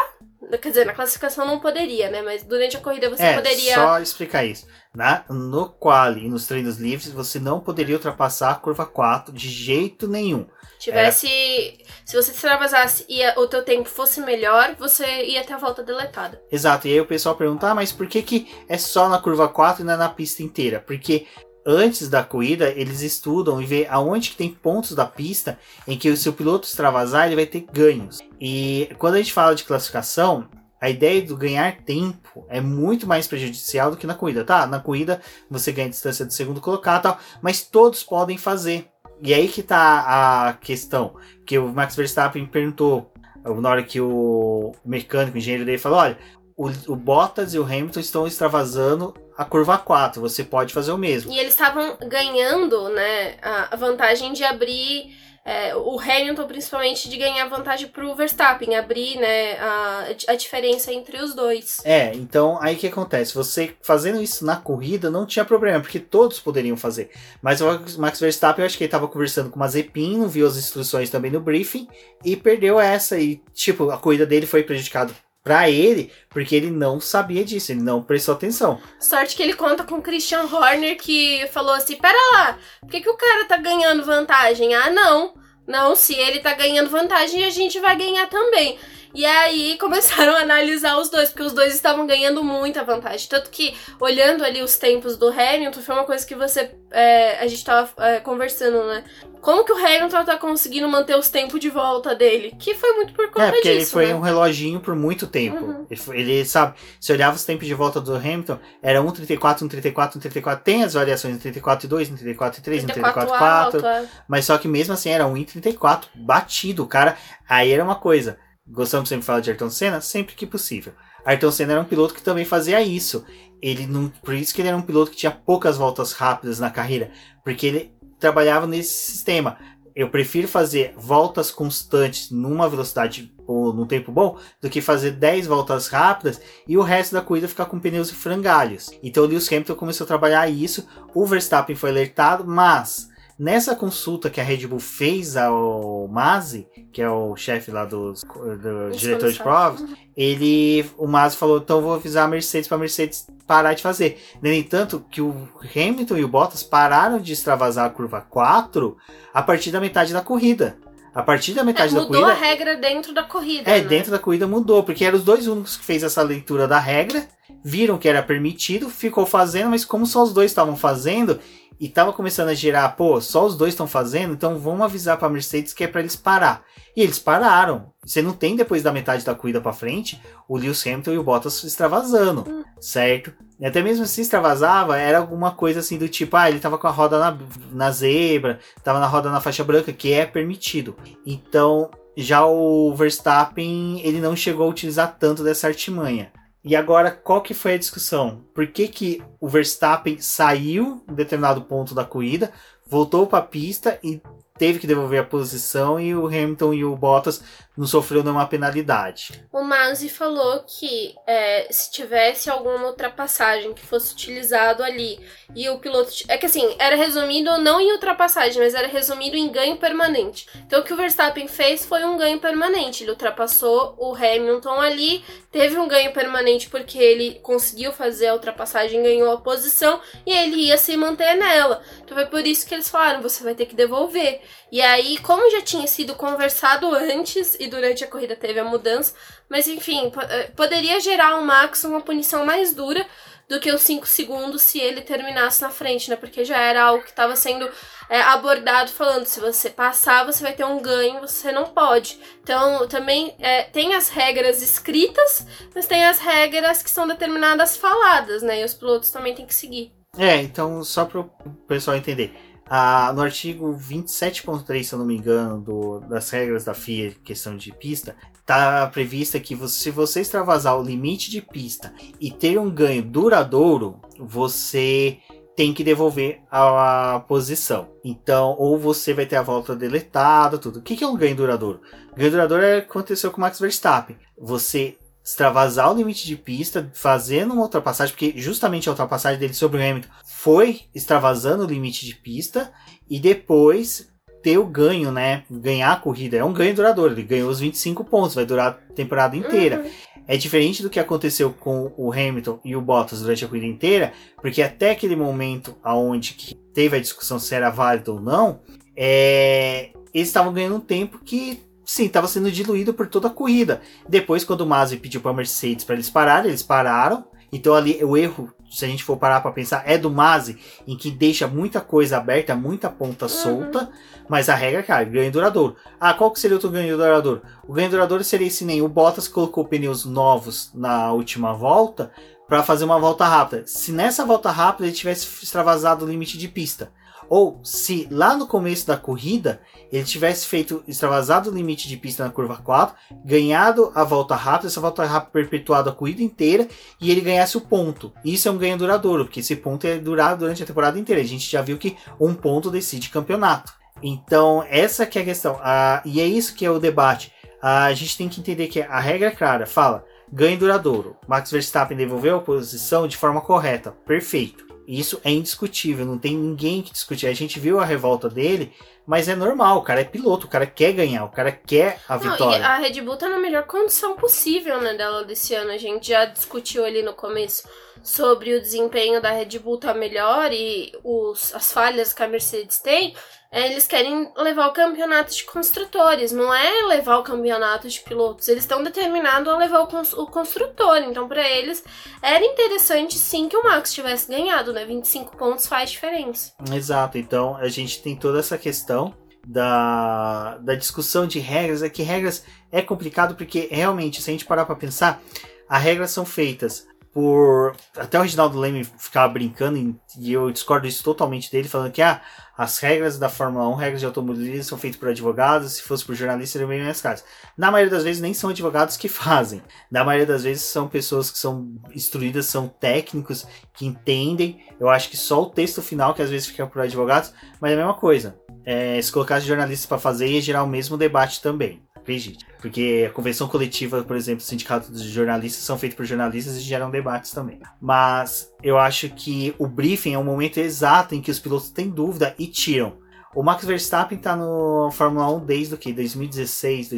Quer dizer, na classificação não poderia, né? Mas durante a corrida você é, poderia. Só explicar isso. Na, no quali e nos treinos livres, você não poderia ultrapassar a curva 4 de jeito nenhum. Tivesse. É. Se você extravasasse e o teu tempo fosse melhor, você ia ter a volta deletada. Exato. E aí o pessoal pergunta, ah, mas por que, que é só na curva 4 e não é na pista inteira? Porque antes da corrida, eles estudam e vê aonde que tem pontos da pista em que se o piloto extravasar, ele vai ter ganhos. E quando a gente fala de classificação, a ideia do ganhar tempo é muito mais prejudicial do que na corrida, tá? Na corrida você ganha distância do segundo colocado, tal, mas todos podem fazer. E aí que tá a questão, que o Max Verstappen perguntou na hora que o mecânico, o engenheiro dele falou, olha, o, o Bottas e o Hamilton estão extravasando a curva 4, você pode fazer o mesmo. E eles estavam ganhando, né, a vantagem de abrir é, o Hamilton, principalmente, de ganhar vantagem pro Verstappen, abrir né, a, a diferença entre os dois. É, então aí que acontece? Você fazendo isso na corrida não tinha problema, porque todos poderiam fazer. Mas o Max Verstappen, eu acho que ele tava conversando com o Mazepin, não viu as instruções também no briefing e perdeu essa. E, tipo, a corrida dele foi prejudicada para ele, porque ele não sabia disso, ele não prestou atenção. Sorte que ele conta com o Christian Horner que falou assim: pera lá, por que, que o cara tá ganhando vantagem? Ah, não. Não, se ele tá ganhando vantagem, a gente vai ganhar também. E aí [laughs] começaram a analisar os dois, porque os dois estavam ganhando muita vantagem. Tanto que, olhando ali os tempos do Hamilton, foi uma coisa que você. É, a gente tava é, conversando, né? Como que o Hamilton tá conseguindo manter os tempos de volta dele? Que foi muito por conta é, porque disso. ele foi né? um reloginho por muito tempo. Uhum. Ele, foi, ele, sabe, se olhava os tempos de volta do Hamilton, era 1,34, 1,34, 1,34. Tem as variações 1,34 e 2, 1,34 e 3, 1,34 e 4. É. Mas só que mesmo assim era 1,34 batido. Cara. Aí era uma coisa gostamos sempre de falar de Ayrton Senna, sempre que possível. Ayrton Senna era um piloto que também fazia isso. Ele não, por isso que ele era um piloto que tinha poucas voltas rápidas na carreira, porque ele trabalhava nesse sistema. Eu prefiro fazer voltas constantes numa velocidade ou num tempo bom do que fazer 10 voltas rápidas e o resto da corrida ficar com pneus e frangalhos. Então o Lewis Hamilton começou a trabalhar isso, o Verstappen foi alertado, mas Nessa consulta que a Red Bull fez ao Masi, que é o chefe lá dos do diretor de provas, ele, o Masi falou, então vou avisar a Mercedes para a Mercedes parar de fazer. No entanto, que o Hamilton e o Bottas pararam de extravasar a curva 4 a partir da metade da corrida. A partir da metade é, da corrida. Mudou a regra dentro da corrida. É, né? dentro da corrida mudou, porque eram os dois únicos que fez essa leitura da regra, viram que era permitido, ficou fazendo, mas como só os dois estavam fazendo, e tava começando a girar, pô, só os dois estão fazendo, então vamos avisar para Mercedes que é para eles parar. E eles pararam. Você não tem depois da metade da corrida para frente o Lewis Hamilton e o Bottas extravasando, hum. certo? E até mesmo se extravasava, era alguma coisa assim do tipo, ah, ele tava com a roda na, na zebra, tava na roda na faixa branca, que é permitido. Então, já o Verstappen, ele não chegou a utilizar tanto dessa artimanha. E agora, qual que foi a discussão? Por que, que o Verstappen saiu em determinado ponto da corrida, voltou para a pista e teve que devolver a posição e o Hamilton e o Bottas não sofreu nenhuma penalidade. O Mazzi falou que é, se tivesse alguma ultrapassagem que fosse utilizado ali e o piloto. É que assim, era resumido não em ultrapassagem, mas era resumido em ganho permanente. Então o que o Verstappen fez foi um ganho permanente. Ele ultrapassou o Hamilton ali, teve um ganho permanente porque ele conseguiu fazer a ultrapassagem, ganhou a posição e ele ia se manter nela. Então foi por isso que eles falaram: você vai ter que devolver. E aí, como já tinha sido conversado antes e durante a corrida teve a mudança, mas enfim, eh, poderia gerar ao Max uma punição mais dura do que os 5 segundos se ele terminasse na frente, né? Porque já era algo que estava sendo é, abordado falando, se você passar, você vai ter um ganho, você não pode. Então, também é, tem as regras escritas, mas tem as regras que são determinadas faladas, né? E os pilotos também têm que seguir. É, então, só para o pessoal entender. Ah, no artigo 27.3, se eu não me engano, do, das regras da FIA, questão de pista, está prevista que você, se você extravasar o limite de pista e ter um ganho duradouro, você tem que devolver a, a, posição. Então, ou você vai ter a volta deletada, tudo. O que, que é um ganho duradouro? Ganho duradouro é aconteceu com o Max Verstappen. Você extravasar o limite de pista, fazendo uma ultrapassagem, porque justamente a ultrapassagem dele sobre o Hamilton foi extravasando o limite de pista, e depois ter o ganho, né? Ganhar a corrida. É um ganho duradouro. Ele ganhou os 25 pontos, vai durar a temporada inteira. Uhum. É diferente do que aconteceu com o Hamilton e o Bottas durante a corrida inteira, porque até aquele momento aonde teve a discussão se era válido ou não, é, eles estavam ganhando um tempo que sim, estava sendo diluído por toda a corrida. Depois, quando o Masi pediu para a Mercedes para eles pararem, eles pararam. Então ali o erro, se a gente for parar para pensar, é do Masi, em que deixa muita coisa aberta, muita ponta uhum. solta, mas a regra, cara, ganho duradouro. Ah, qual que seria o ganho duradouro? O ganho duradouro seria esse nem o Bottas colocou pneus novos na última volta para fazer uma volta rápida. Se nessa volta rápida ele tivesse extravasado o limite de pista, ou se lá no começo da corrida ele tivesse feito extravasado o limite de pista na curva 4, ganhado a volta rápida, essa volta rápida perpetuado a corrida inteira e ele ganhasse o ponto. Isso é um ganho duradouro, porque esse ponto é durar durante a temporada inteira. A gente já viu que um ponto decide campeonato. Então, essa que é a questão. Ah, e é isso que é o debate. Ah, a gente tem que entender que a regra é clara, fala ganho duradouro. Max Verstappen devolveu a posição de forma correta. Perfeito. Isso é indiscutível, não tem ninguém que discutir. A gente viu a revolta dele, mas é normal, o cara é piloto, o cara quer ganhar, o cara quer a não, vitória. a Red Bull tá na melhor condição possível, né, dela desse ano. A gente já discutiu ali no começo sobre o desempenho da Red Bull tá melhor e os, as falhas que a Mercedes tem. É, eles querem levar o campeonato de construtores, não é levar o campeonato de pilotos. Eles estão determinados a levar o, cons o construtor. Então, para eles, era interessante sim que o Max tivesse ganhado, né? 25 pontos faz diferença. Exato. Então, a gente tem toda essa questão da, da discussão de regras. É que regras é complicado porque realmente, se a gente parar para pensar, as regras são feitas por. Até o Reginaldo Leme ficava brincando, e eu discordo isso totalmente dele, falando que ah, as regras da Fórmula 1, regras de automobilismo, são feitas por advogados, se fosse por jornalistas, seriam bem mais caras. Na maioria das vezes, nem são advogados que [laughs] fazem. Na maioria das vezes, são pessoas que são instruídas, são técnicos, que entendem. Eu acho que só o texto final, que às vezes fica por advogados, mas é a mesma coisa. É, se colocasse jornalistas para fazer, ia gerar o mesmo debate também acredite. Porque a convenção coletiva, por exemplo, sindicatos de jornalistas são feitos por jornalistas e geram debates também. Mas eu acho que o briefing é um momento exato em que os pilotos têm dúvida e tiram. O Max Verstappen está no Fórmula 1 desde o que? 2016,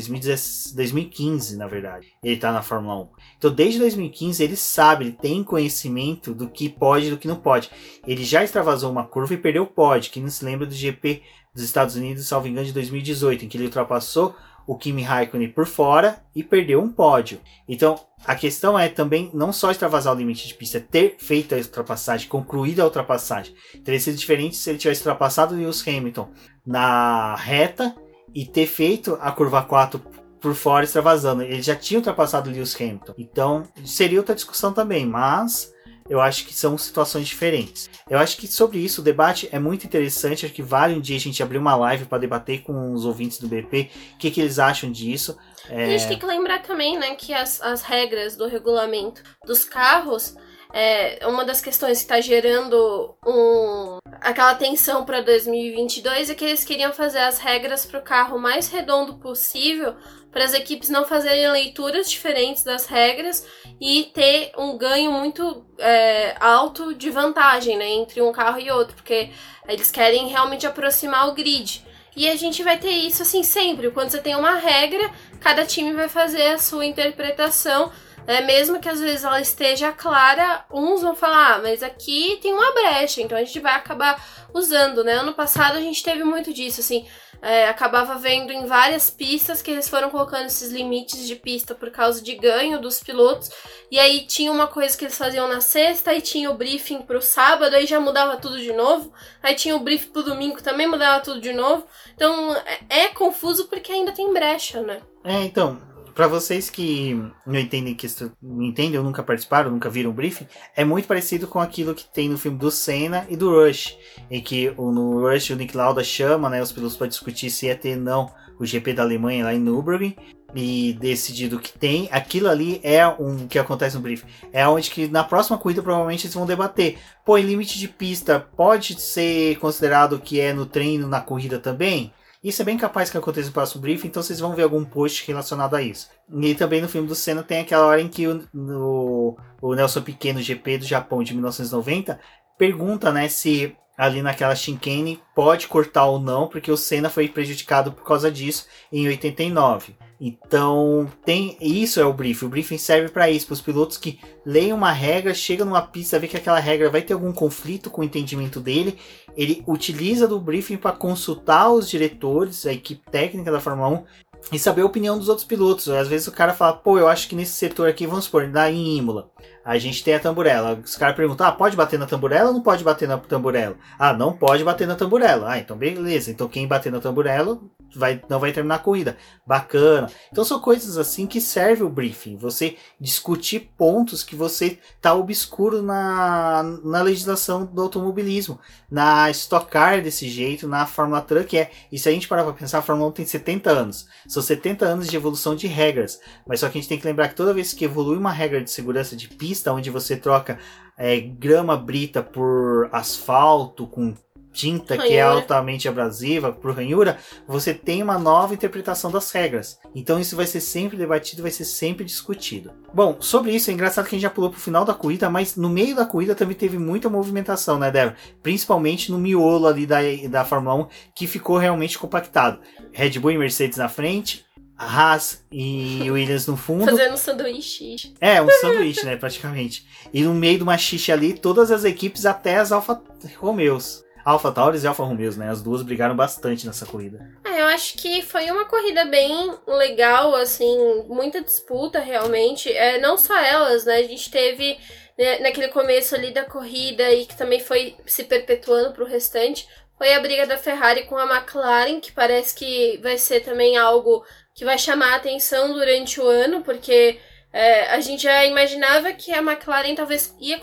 2015, na verdade. Ele está na Fórmula 1. Então, desde 2015, ele sabe, ele tem conhecimento do que pode e do que não pode. Ele já extravasou uma curva e perdeu o pódio. Quem não se lembra do GP dos Estados Unidos, salvo engano, de 2018, em que ele ultrapassou o Kimi Raikkonen por fora e perdeu um pódio. Então, a questão é também não só extravasar o limite de pista, ter feito a ultrapassagem, concluído a ultrapassagem. Teria sido diferente se ele tivesse ultrapassado o Lewis Hamilton na reta e ter feito a curva 4 por fora extravasando. Ele já tinha ultrapassado o Lewis Hamilton. Então, seria outra discussão também, mas eu acho que são situações diferentes. Eu acho que sobre isso o debate é muito interessante. Acho que vale um dia a gente abrir uma live para debater com os ouvintes do BP o que, que eles acham disso. É... A gente tem que lembrar também né, que as, as regras do regulamento dos carros é, uma das questões que está gerando um, aquela tensão para 2022 é que eles queriam fazer as regras para o carro mais redondo possível, para as equipes não fazerem leituras diferentes das regras e ter um ganho muito é, alto de vantagem né, entre um carro e outro, porque eles querem realmente aproximar o grid. E a gente vai ter isso assim sempre. Quando você tem uma regra, cada time vai fazer a sua interpretação é, mesmo que às vezes ela esteja clara, uns vão falar, ah, mas aqui tem uma brecha, então a gente vai acabar usando, né? Ano passado a gente teve muito disso, assim, é, acabava vendo em várias pistas que eles foram colocando esses limites de pista por causa de ganho dos pilotos, e aí tinha uma coisa que eles faziam na sexta, aí tinha o briefing pro sábado, aí já mudava tudo de novo, aí tinha o briefing pro domingo, também mudava tudo de novo, então é, é confuso porque ainda tem brecha, né? É, então, para vocês que não entendem que não entendem ou nunca participaram, nunca viram o briefing, é muito parecido com aquilo que tem no filme do Senna e do Rush, em que no Rush o Nick Lauda chama, né, os pilotos para discutir se ia ter não o GP da Alemanha lá em Nürburgring. e decidido que tem, aquilo ali é um que acontece no briefing. É onde que na próxima corrida provavelmente eles vão debater. Pô, limite de pista pode ser considerado que é no treino, na corrida também? Isso é bem capaz que aconteça no próximo briefing, então vocês vão ver algum post relacionado a isso. E também no filme do Senna tem aquela hora em que o, no, o Nelson Pequeno GP do Japão de 1990 pergunta, né, se ali naquela chicane pode cortar ou não, porque o Senna foi prejudicado por causa disso em 89. Então, tem isso é o briefing. O briefing serve para isso, para os pilotos que leem uma regra, chegam numa pista, vê que aquela regra vai ter algum conflito com o entendimento dele, ele utiliza do briefing para consultar os diretores, a equipe técnica da Fórmula 1 e saber a opinião dos outros pilotos. Às vezes o cara fala, pô, eu acho que nesse setor aqui, vamos supor, dá em Imola. A gente tem a tamburela. Os caras perguntam: ah, pode bater na tamburela ou não pode bater na tamburela? Ah, não pode bater na tamburela. Ah, então beleza. Então quem bater na tamburela vai, não vai terminar a corrida. Bacana. Então são coisas assim que serve o briefing. Você discutir pontos que você tá obscuro na, na legislação do automobilismo. Na Stock Car desse jeito, na Fórmula Truck é. E se a gente parar pra pensar, a Fórmula 1 tem 70 anos. São 70 anos de evolução de regras. Mas só que a gente tem que lembrar que toda vez que evolui uma regra de segurança de pista, onde você troca é, grama brita por asfalto com tinta ranhura. que é altamente abrasiva por ranhura, você tem uma nova interpretação das regras. Então isso vai ser sempre debatido, vai ser sempre discutido. Bom, sobre isso é engraçado que a gente já pulou pro final da corrida, mas no meio da corrida também teve muita movimentação, né, Débora? Principalmente no miolo ali da, da Fórmula 1, que ficou realmente compactado. Red Bull e Mercedes na frente, Haas e [laughs] Williams no fundo. Fazendo um sanduíche. É, um sanduíche, né, praticamente. E no meio de uma xixa ali, todas as equipes até as Alfa Romeos. Alfa Tauri e Alfa Romeos, né? As duas brigaram bastante nessa corrida. É, eu acho que foi uma corrida bem legal, assim, muita disputa realmente. É, não só elas, né? A gente teve né, naquele começo ali da corrida e que também foi se perpetuando pro restante. Foi a briga da Ferrari com a McLaren, que parece que vai ser também algo que vai chamar a atenção durante o ano, porque é, a gente já imaginava que a McLaren talvez ia,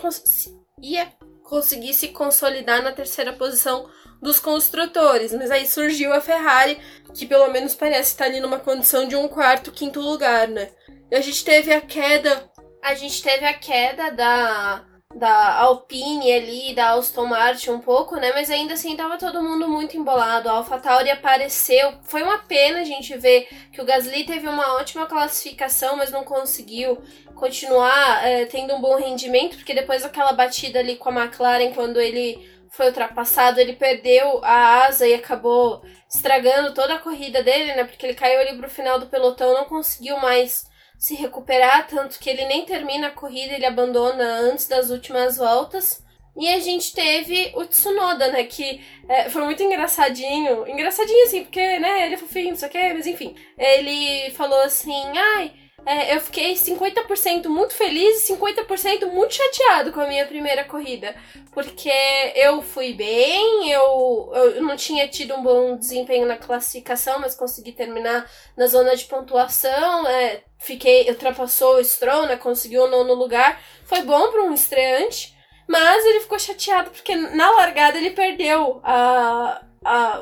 ia conseguir se consolidar na terceira posição dos construtores, mas aí surgiu a Ferrari, que pelo menos parece estar ali numa condição de um quarto, quinto lugar, né? E a gente teve a queda, a gente teve a queda da da Alpine ali, da Aston Martin um pouco, né? Mas ainda assim tava todo mundo muito embolado. A AlphaTauri apareceu. Foi uma pena a gente ver que o Gasly teve uma ótima classificação, mas não conseguiu continuar é, tendo um bom rendimento, porque depois daquela batida ali com a McLaren, quando ele foi ultrapassado, ele perdeu a asa e acabou estragando toda a corrida dele, né? Porque ele caiu ali pro final do pelotão, não conseguiu mais se recuperar, tanto que ele nem termina a corrida, ele abandona antes das últimas voltas. E a gente teve o Tsunoda, né? Que é, foi muito engraçadinho. Engraçadinho, assim, porque, né, ele é fofinho, não sei o quê, mas enfim. Ele falou assim: ai, é, eu fiquei 50% muito feliz e 50% muito chateado com a minha primeira corrida. Porque eu fui bem, eu, eu não tinha tido um bom desempenho na classificação, mas consegui terminar na zona de pontuação. É, fiquei, ultrapassou o Stroll, né? Conseguiu o nono lugar. Foi bom para um estreante. Mas ele ficou chateado porque na largada ele perdeu a,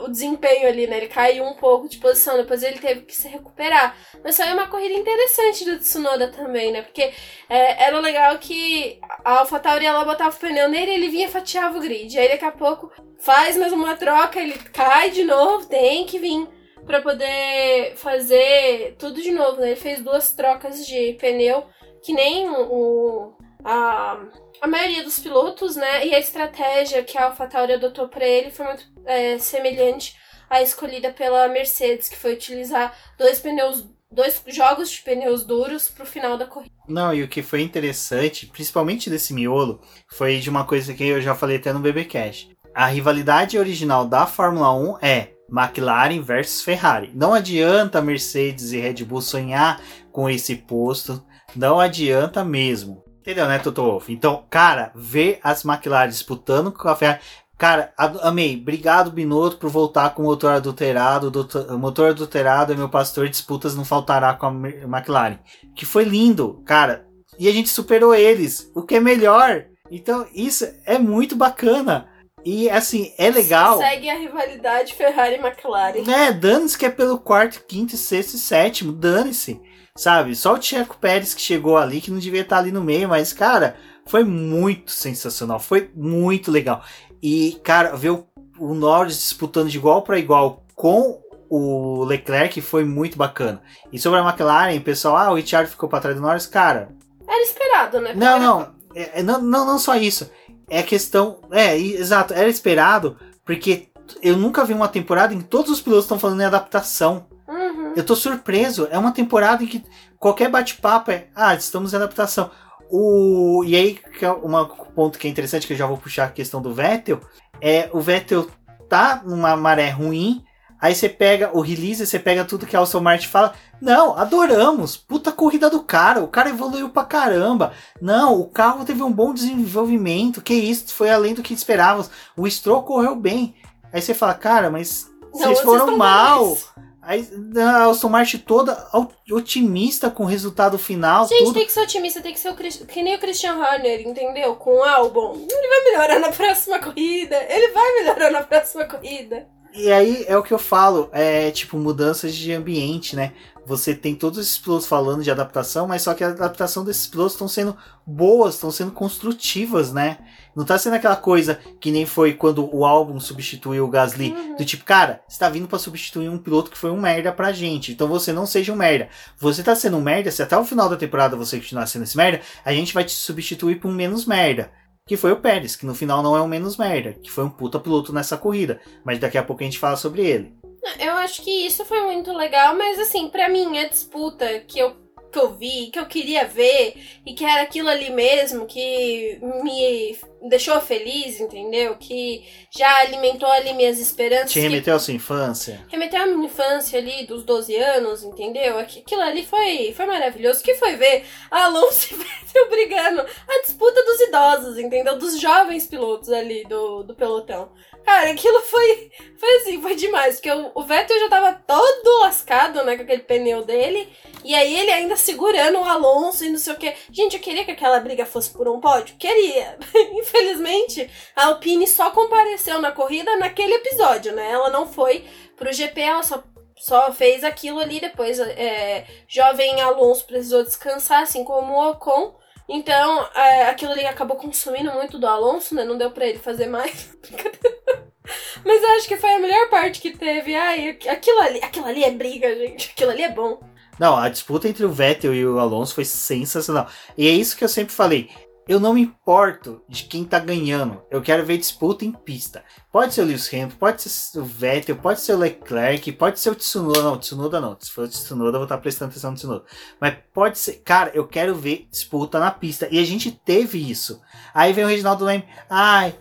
o desempenho ali, né? Ele caiu um pouco de posição, depois ele teve que se recuperar. Mas foi uma corrida interessante do Tsunoda também, né? Porque é, era legal que a AlphaTauri ela botava o pneu nele ele vinha fatiava o grid. Aí daqui a pouco faz mais uma troca, ele cai de novo, tem que vir para poder fazer tudo de novo, né? Ele fez duas trocas de pneu que nem o, a, a maioria dos pilotos, né? E a estratégia que a AlphaTauri adotou para ele foi muito é, semelhante à escolhida pela Mercedes, que foi utilizar dois pneus dois jogos de pneus duros pro final da corrida. Não, e o que foi interessante, principalmente desse miolo, foi de uma coisa que eu já falei até no BBcast. A rivalidade original da Fórmula 1 é McLaren versus Ferrari. Não adianta Mercedes e Red Bull sonhar com esse posto, não adianta mesmo. Entendeu, né, Toto Wolff? Então, cara, ver as McLaren disputando com a Ferrari. Cara, amei. Obrigado, Binotto, por voltar com o motor adulterado. O motor adulterado é meu pastor, disputas não faltará com a McLaren. Que foi lindo, cara. E a gente superou eles, o que é melhor. Então, isso é muito bacana. E assim, é legal. Segue a rivalidade Ferrari e McLaren. É, dane-se que é pelo quarto, quinto, sexto e sétimo. Dane-se. Sabe? Só o Checo Pérez que chegou ali, que não devia estar ali no meio, mas, cara, foi muito sensacional. Foi muito legal. E, cara, ver o, o Norris disputando de igual para igual com o Leclerc foi muito bacana. E sobre a McLaren, pessoal, ah, o Richard ficou para trás do Norris, cara. Era esperado, né? Não, não, é, é, não, não, não só isso é questão. É, exato, era esperado, porque eu nunca vi uma temporada em que todos os pilotos estão falando em adaptação. Uhum. Eu tô surpreso. É uma temporada em que qualquer bate-papo é. Ah, estamos em adaptação. O, e aí, que é um ponto que é interessante, que eu já vou puxar a questão do Vettel, é o Vettel tá numa maré ruim, Aí você pega o release, você pega tudo que a Aston Martin fala. Não, adoramos. Puta corrida do cara. O cara evoluiu pra caramba. Não, o carro teve um bom desenvolvimento. Que isso, foi além do que esperávamos. O Stroll correu bem. Aí você fala, cara, mas não, vocês foram mal. Aí a Aston Martin toda otimista com o resultado final. Gente, tudo. tem que ser otimista, tem que ser o, que nem o Christian Horner, entendeu? Com o álbum. Ele vai melhorar na próxima corrida. Ele vai melhorar na próxima corrida. E aí é o que eu falo, é tipo mudanças de ambiente, né? Você tem todos esses pilotos falando de adaptação, mas só que a adaptação desses pilotos estão sendo boas, estão sendo construtivas, né? Não tá sendo aquela coisa que nem foi quando o álbum substituiu o Gasly, uhum. do tipo, cara, você tá vindo para substituir um piloto que foi um merda pra gente, então você não seja um merda. Você tá sendo um merda, se até o final da temporada você continuar sendo esse merda, a gente vai te substituir por um menos merda que foi o Pérez, que no final não é o menos merda, que foi um puta piloto nessa corrida, mas daqui a pouco a gente fala sobre ele. Eu acho que isso foi muito legal, mas assim, para mim a disputa que eu que eu vi, que eu queria ver, e que era aquilo ali mesmo que me deixou feliz, entendeu? Que já alimentou ali minhas esperanças. Te remeteu à sua infância? Remeteu à minha infância ali, dos 12 anos, entendeu? Aquilo ali foi, foi maravilhoso. Que foi ver a Alonso [laughs] e Vettel brigando a disputa dos idosos, entendeu? Dos jovens pilotos ali do, do pelotão. Cara, aquilo foi, foi assim, foi demais. Porque o, o Vettel já tava todo lascado, né, com aquele pneu dele. E aí ele ainda segurando o Alonso e não sei o que. Gente, eu queria que aquela briga fosse por um pódio. Queria. [laughs] Infelizmente, a Alpine só compareceu na corrida naquele episódio, né? Ela não foi pro GP, ela só, só fez aquilo ali. Depois, é, jovem Alonso precisou descansar, assim como o Ocon. Então, é, aquilo ali acabou consumindo muito do Alonso, né? Não deu pra ele fazer mais. [laughs] Mas eu acho que foi a melhor parte que teve. Ai, aquilo ali, aquilo ali é briga, gente. Aquilo ali é bom. Não, a disputa entre o Vettel e o Alonso foi sensacional. E é isso que eu sempre falei. Eu não me importo de quem tá ganhando. Eu quero ver disputa em pista. Pode ser o Lewis Hamilton, pode ser o Vettel, pode ser o Leclerc, pode ser o Tsunoda. Não, Tsunoda não. Se for o Tsunoda, eu vou estar prestando atenção no Tsunoda. Mas pode ser. Cara, eu quero ver disputa na pista. E a gente teve isso. Aí vem o Reginaldo Leme. Ai,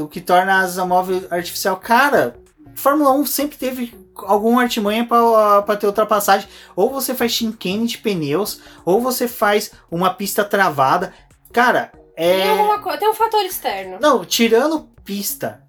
o que torna a asa móvel artificial. Cara, Fórmula 1 sempre teve alguma artimanha para ter ultrapassagem. Ou você faz chicane de pneus, ou você faz uma pista travada. Cara, é. Tem, alguma coisa, tem um fator externo. Não, tirando pista.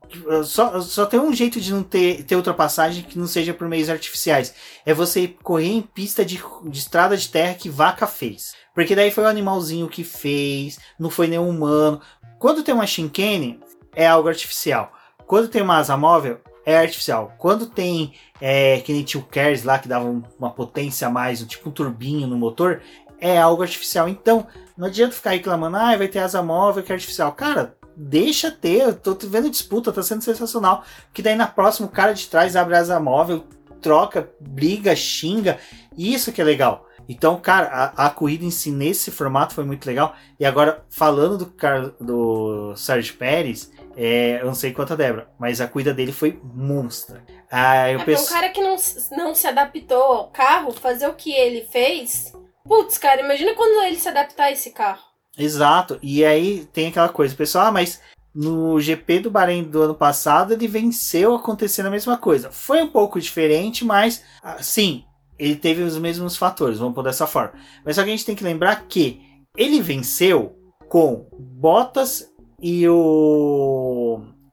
Só, só tem um jeito de não ter, ter ultrapassagem que não seja por meios artificiais. É você correr em pista de, de estrada de terra que vaca fez. Porque daí foi o animalzinho que fez, não foi nenhum humano. Quando tem uma chicane, é algo artificial. Quando tem uma asa móvel, é artificial. Quando tem, é, que nem tinha o Kers lá, que dava uma potência a mais, tipo um turbinho no motor, é algo artificial. Então, não adianta ficar reclamando, ah, vai ter asa móvel que é artificial. Cara, deixa ter, eu tô vendo disputa, tá sendo sensacional. Que daí na próxima o cara de trás abre asa móvel, troca, briga, xinga. Isso que é legal. Então, cara, a, a, corrida em si nesse formato foi muito legal. E agora, falando do, do Sérgio Pérez, é, eu não sei quanto a Débora, mas a corrida dele foi monstra. Ah, eu é penso... um cara que não, não se adaptou ao carro, fazer o que ele fez. Putz, cara, imagina quando ele se adaptar a esse carro. Exato. E aí tem aquela coisa, pessoal, ah, mas no GP do Bahrein do ano passado ele venceu acontecendo a mesma coisa. Foi um pouco diferente, mas ah, sim, ele teve os mesmos fatores, vamos pôr dessa forma. Mas só que a gente tem que lembrar que ele venceu com Bottas e o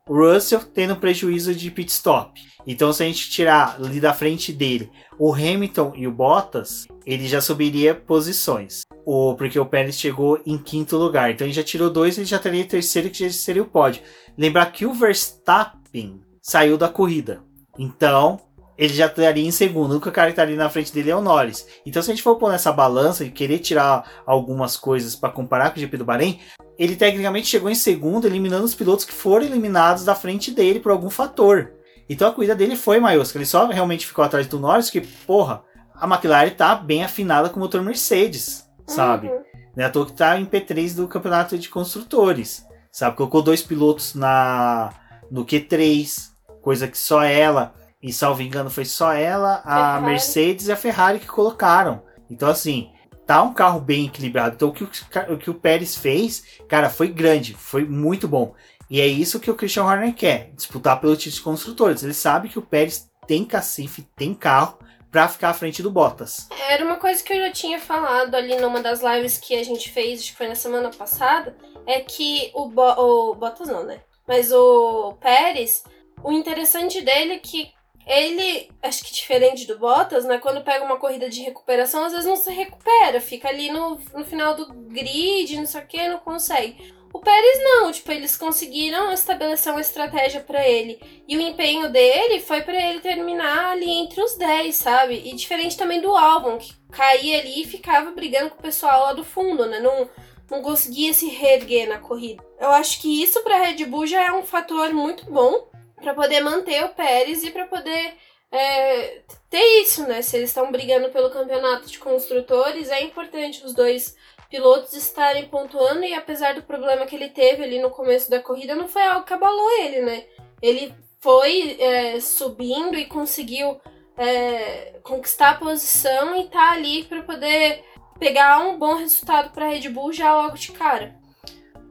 Russell tendo prejuízo de pit stop. Então, se a gente tirar ali da frente dele o Hamilton e o Bottas, ele já subiria posições. O, porque o Pérez chegou em quinto lugar. Então, ele já tirou dois, ele já teria terceiro, que já seria o pódio. Lembrar que o Verstappen saiu da corrida. Então, ele já estaria em segundo. O único cara que estaria na frente dele é o Norris. Então, se a gente for pôr nessa balança e querer tirar algumas coisas para comparar com o GP do Bahrein, ele tecnicamente chegou em segundo, eliminando os pilotos que foram eliminados da frente dele por algum fator. Então a corrida dele foi maiosca. Ele só realmente ficou atrás do Norris, que, porra, a McLaren tá bem afinada com o motor Mercedes, sabe? Uhum. Né, à toa que tá em P3 do campeonato de construtores, sabe? Colocou dois pilotos na no Q3, coisa que só ela, e salvo engano, foi só ela, a Ferrari. Mercedes e a Ferrari que colocaram. Então, assim, tá um carro bem equilibrado. Então, o que o, o que o Pérez fez, cara, foi grande, foi muito bom. E é isso que o Christian Horner quer, disputar pelo título de construtores. Ele sabe que o Pérez tem cacife, tem carro para ficar à frente do Bottas. Era uma coisa que eu já tinha falado ali numa das lives que a gente fez, acho que foi na semana passada, é que o, Bo o Bottas não, né? Mas o Pérez, o interessante dele é que ele, acho que diferente do Bottas, né? Quando pega uma corrida de recuperação, às vezes não se recupera, fica ali no, no final do grid, não sei o que, não consegue. O Pérez não, tipo, eles conseguiram estabelecer uma estratégia para ele. E o empenho dele foi para ele terminar ali entre os 10, sabe? E diferente também do Albon, que caía ali e ficava brigando com o pessoal lá do fundo, né? Não, não conseguia se reerguer na corrida. Eu acho que isso para Red Bull já é um fator muito bom para poder manter o Pérez e para poder é, ter isso, né? Se eles estão brigando pelo campeonato de construtores, é importante os dois pilotos estarem pontuando e apesar do problema que ele teve ali no começo da corrida, não foi algo que abalou ele, né? Ele foi é, subindo e conseguiu é, conquistar a posição e tá ali para poder pegar um bom resultado para Red Bull já logo de cara.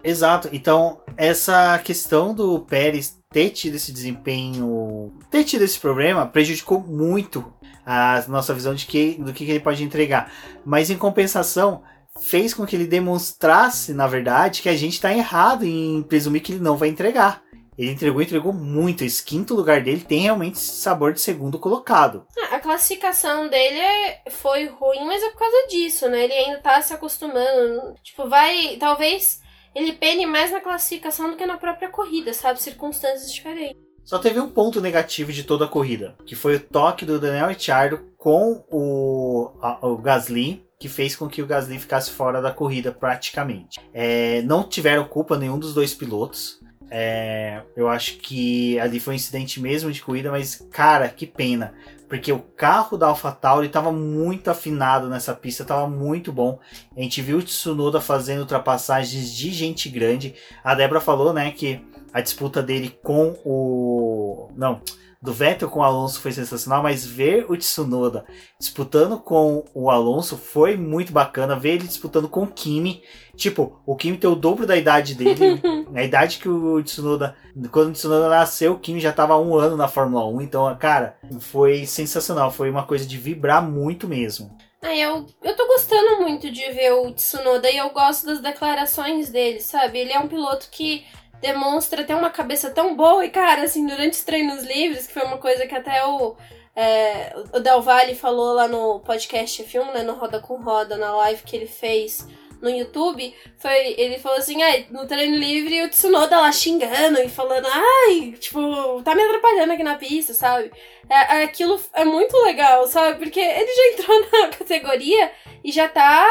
Exato. Então, essa questão do Pérez ter tido esse desempenho, ter tido esse problema, prejudicou muito a nossa visão de que, do que ele pode entregar. Mas em compensação, fez com que ele demonstrasse, na verdade, que a gente está errado em presumir que ele não vai entregar. Ele entregou, entregou muito. Esse quinto lugar dele tem realmente sabor de segundo colocado. Ah, a classificação dele é, foi ruim, mas é por causa disso, né? Ele ainda tá se acostumando. Tipo, vai. Talvez ele pene mais na classificação do que na própria corrida, sabe? Circunstâncias diferentes. Só teve um ponto negativo de toda a corrida, que foi o toque do Daniel Ricciardo com o, a, o Gasly que fez com que o Gasly ficasse fora da corrida praticamente. É, não tiveram culpa nenhum dos dois pilotos. É, eu acho que ali foi um incidente mesmo de corrida, mas cara, que pena. Porque o carro da AlphaTauri estava muito afinado nessa pista, estava muito bom. A gente viu o Tsunoda fazendo ultrapassagens de gente grande. A Débora falou, né, que a disputa dele com o. Não, do Vettel com o Alonso foi sensacional, mas ver o Tsunoda disputando com o Alonso foi muito bacana. Ver ele disputando com o Kimi. Tipo, o Kimi tem o dobro da idade dele. [laughs] a idade que o Tsunoda. Quando o Tsunoda nasceu, o Kimi já estava um ano na Fórmula 1. Então, cara, foi sensacional. Foi uma coisa de vibrar muito mesmo. Ah, eu, eu tô gostando muito de ver o Tsunoda e eu gosto das declarações dele, sabe? Ele é um piloto que demonstra ter uma cabeça tão boa. E, cara, assim, durante os treinos livres, que foi uma coisa que até o, é, o Del Valle falou lá no podcast filme, né, no Roda com Roda, na live que ele fez no YouTube, foi, ele falou assim, ai, no treino livre o Tsunoda lá xingando e falando, ai, tipo, tá me atrapalhando aqui na pista, sabe? É, aquilo é muito legal, sabe? Porque ele já [laughs] entrou na categoria e já tá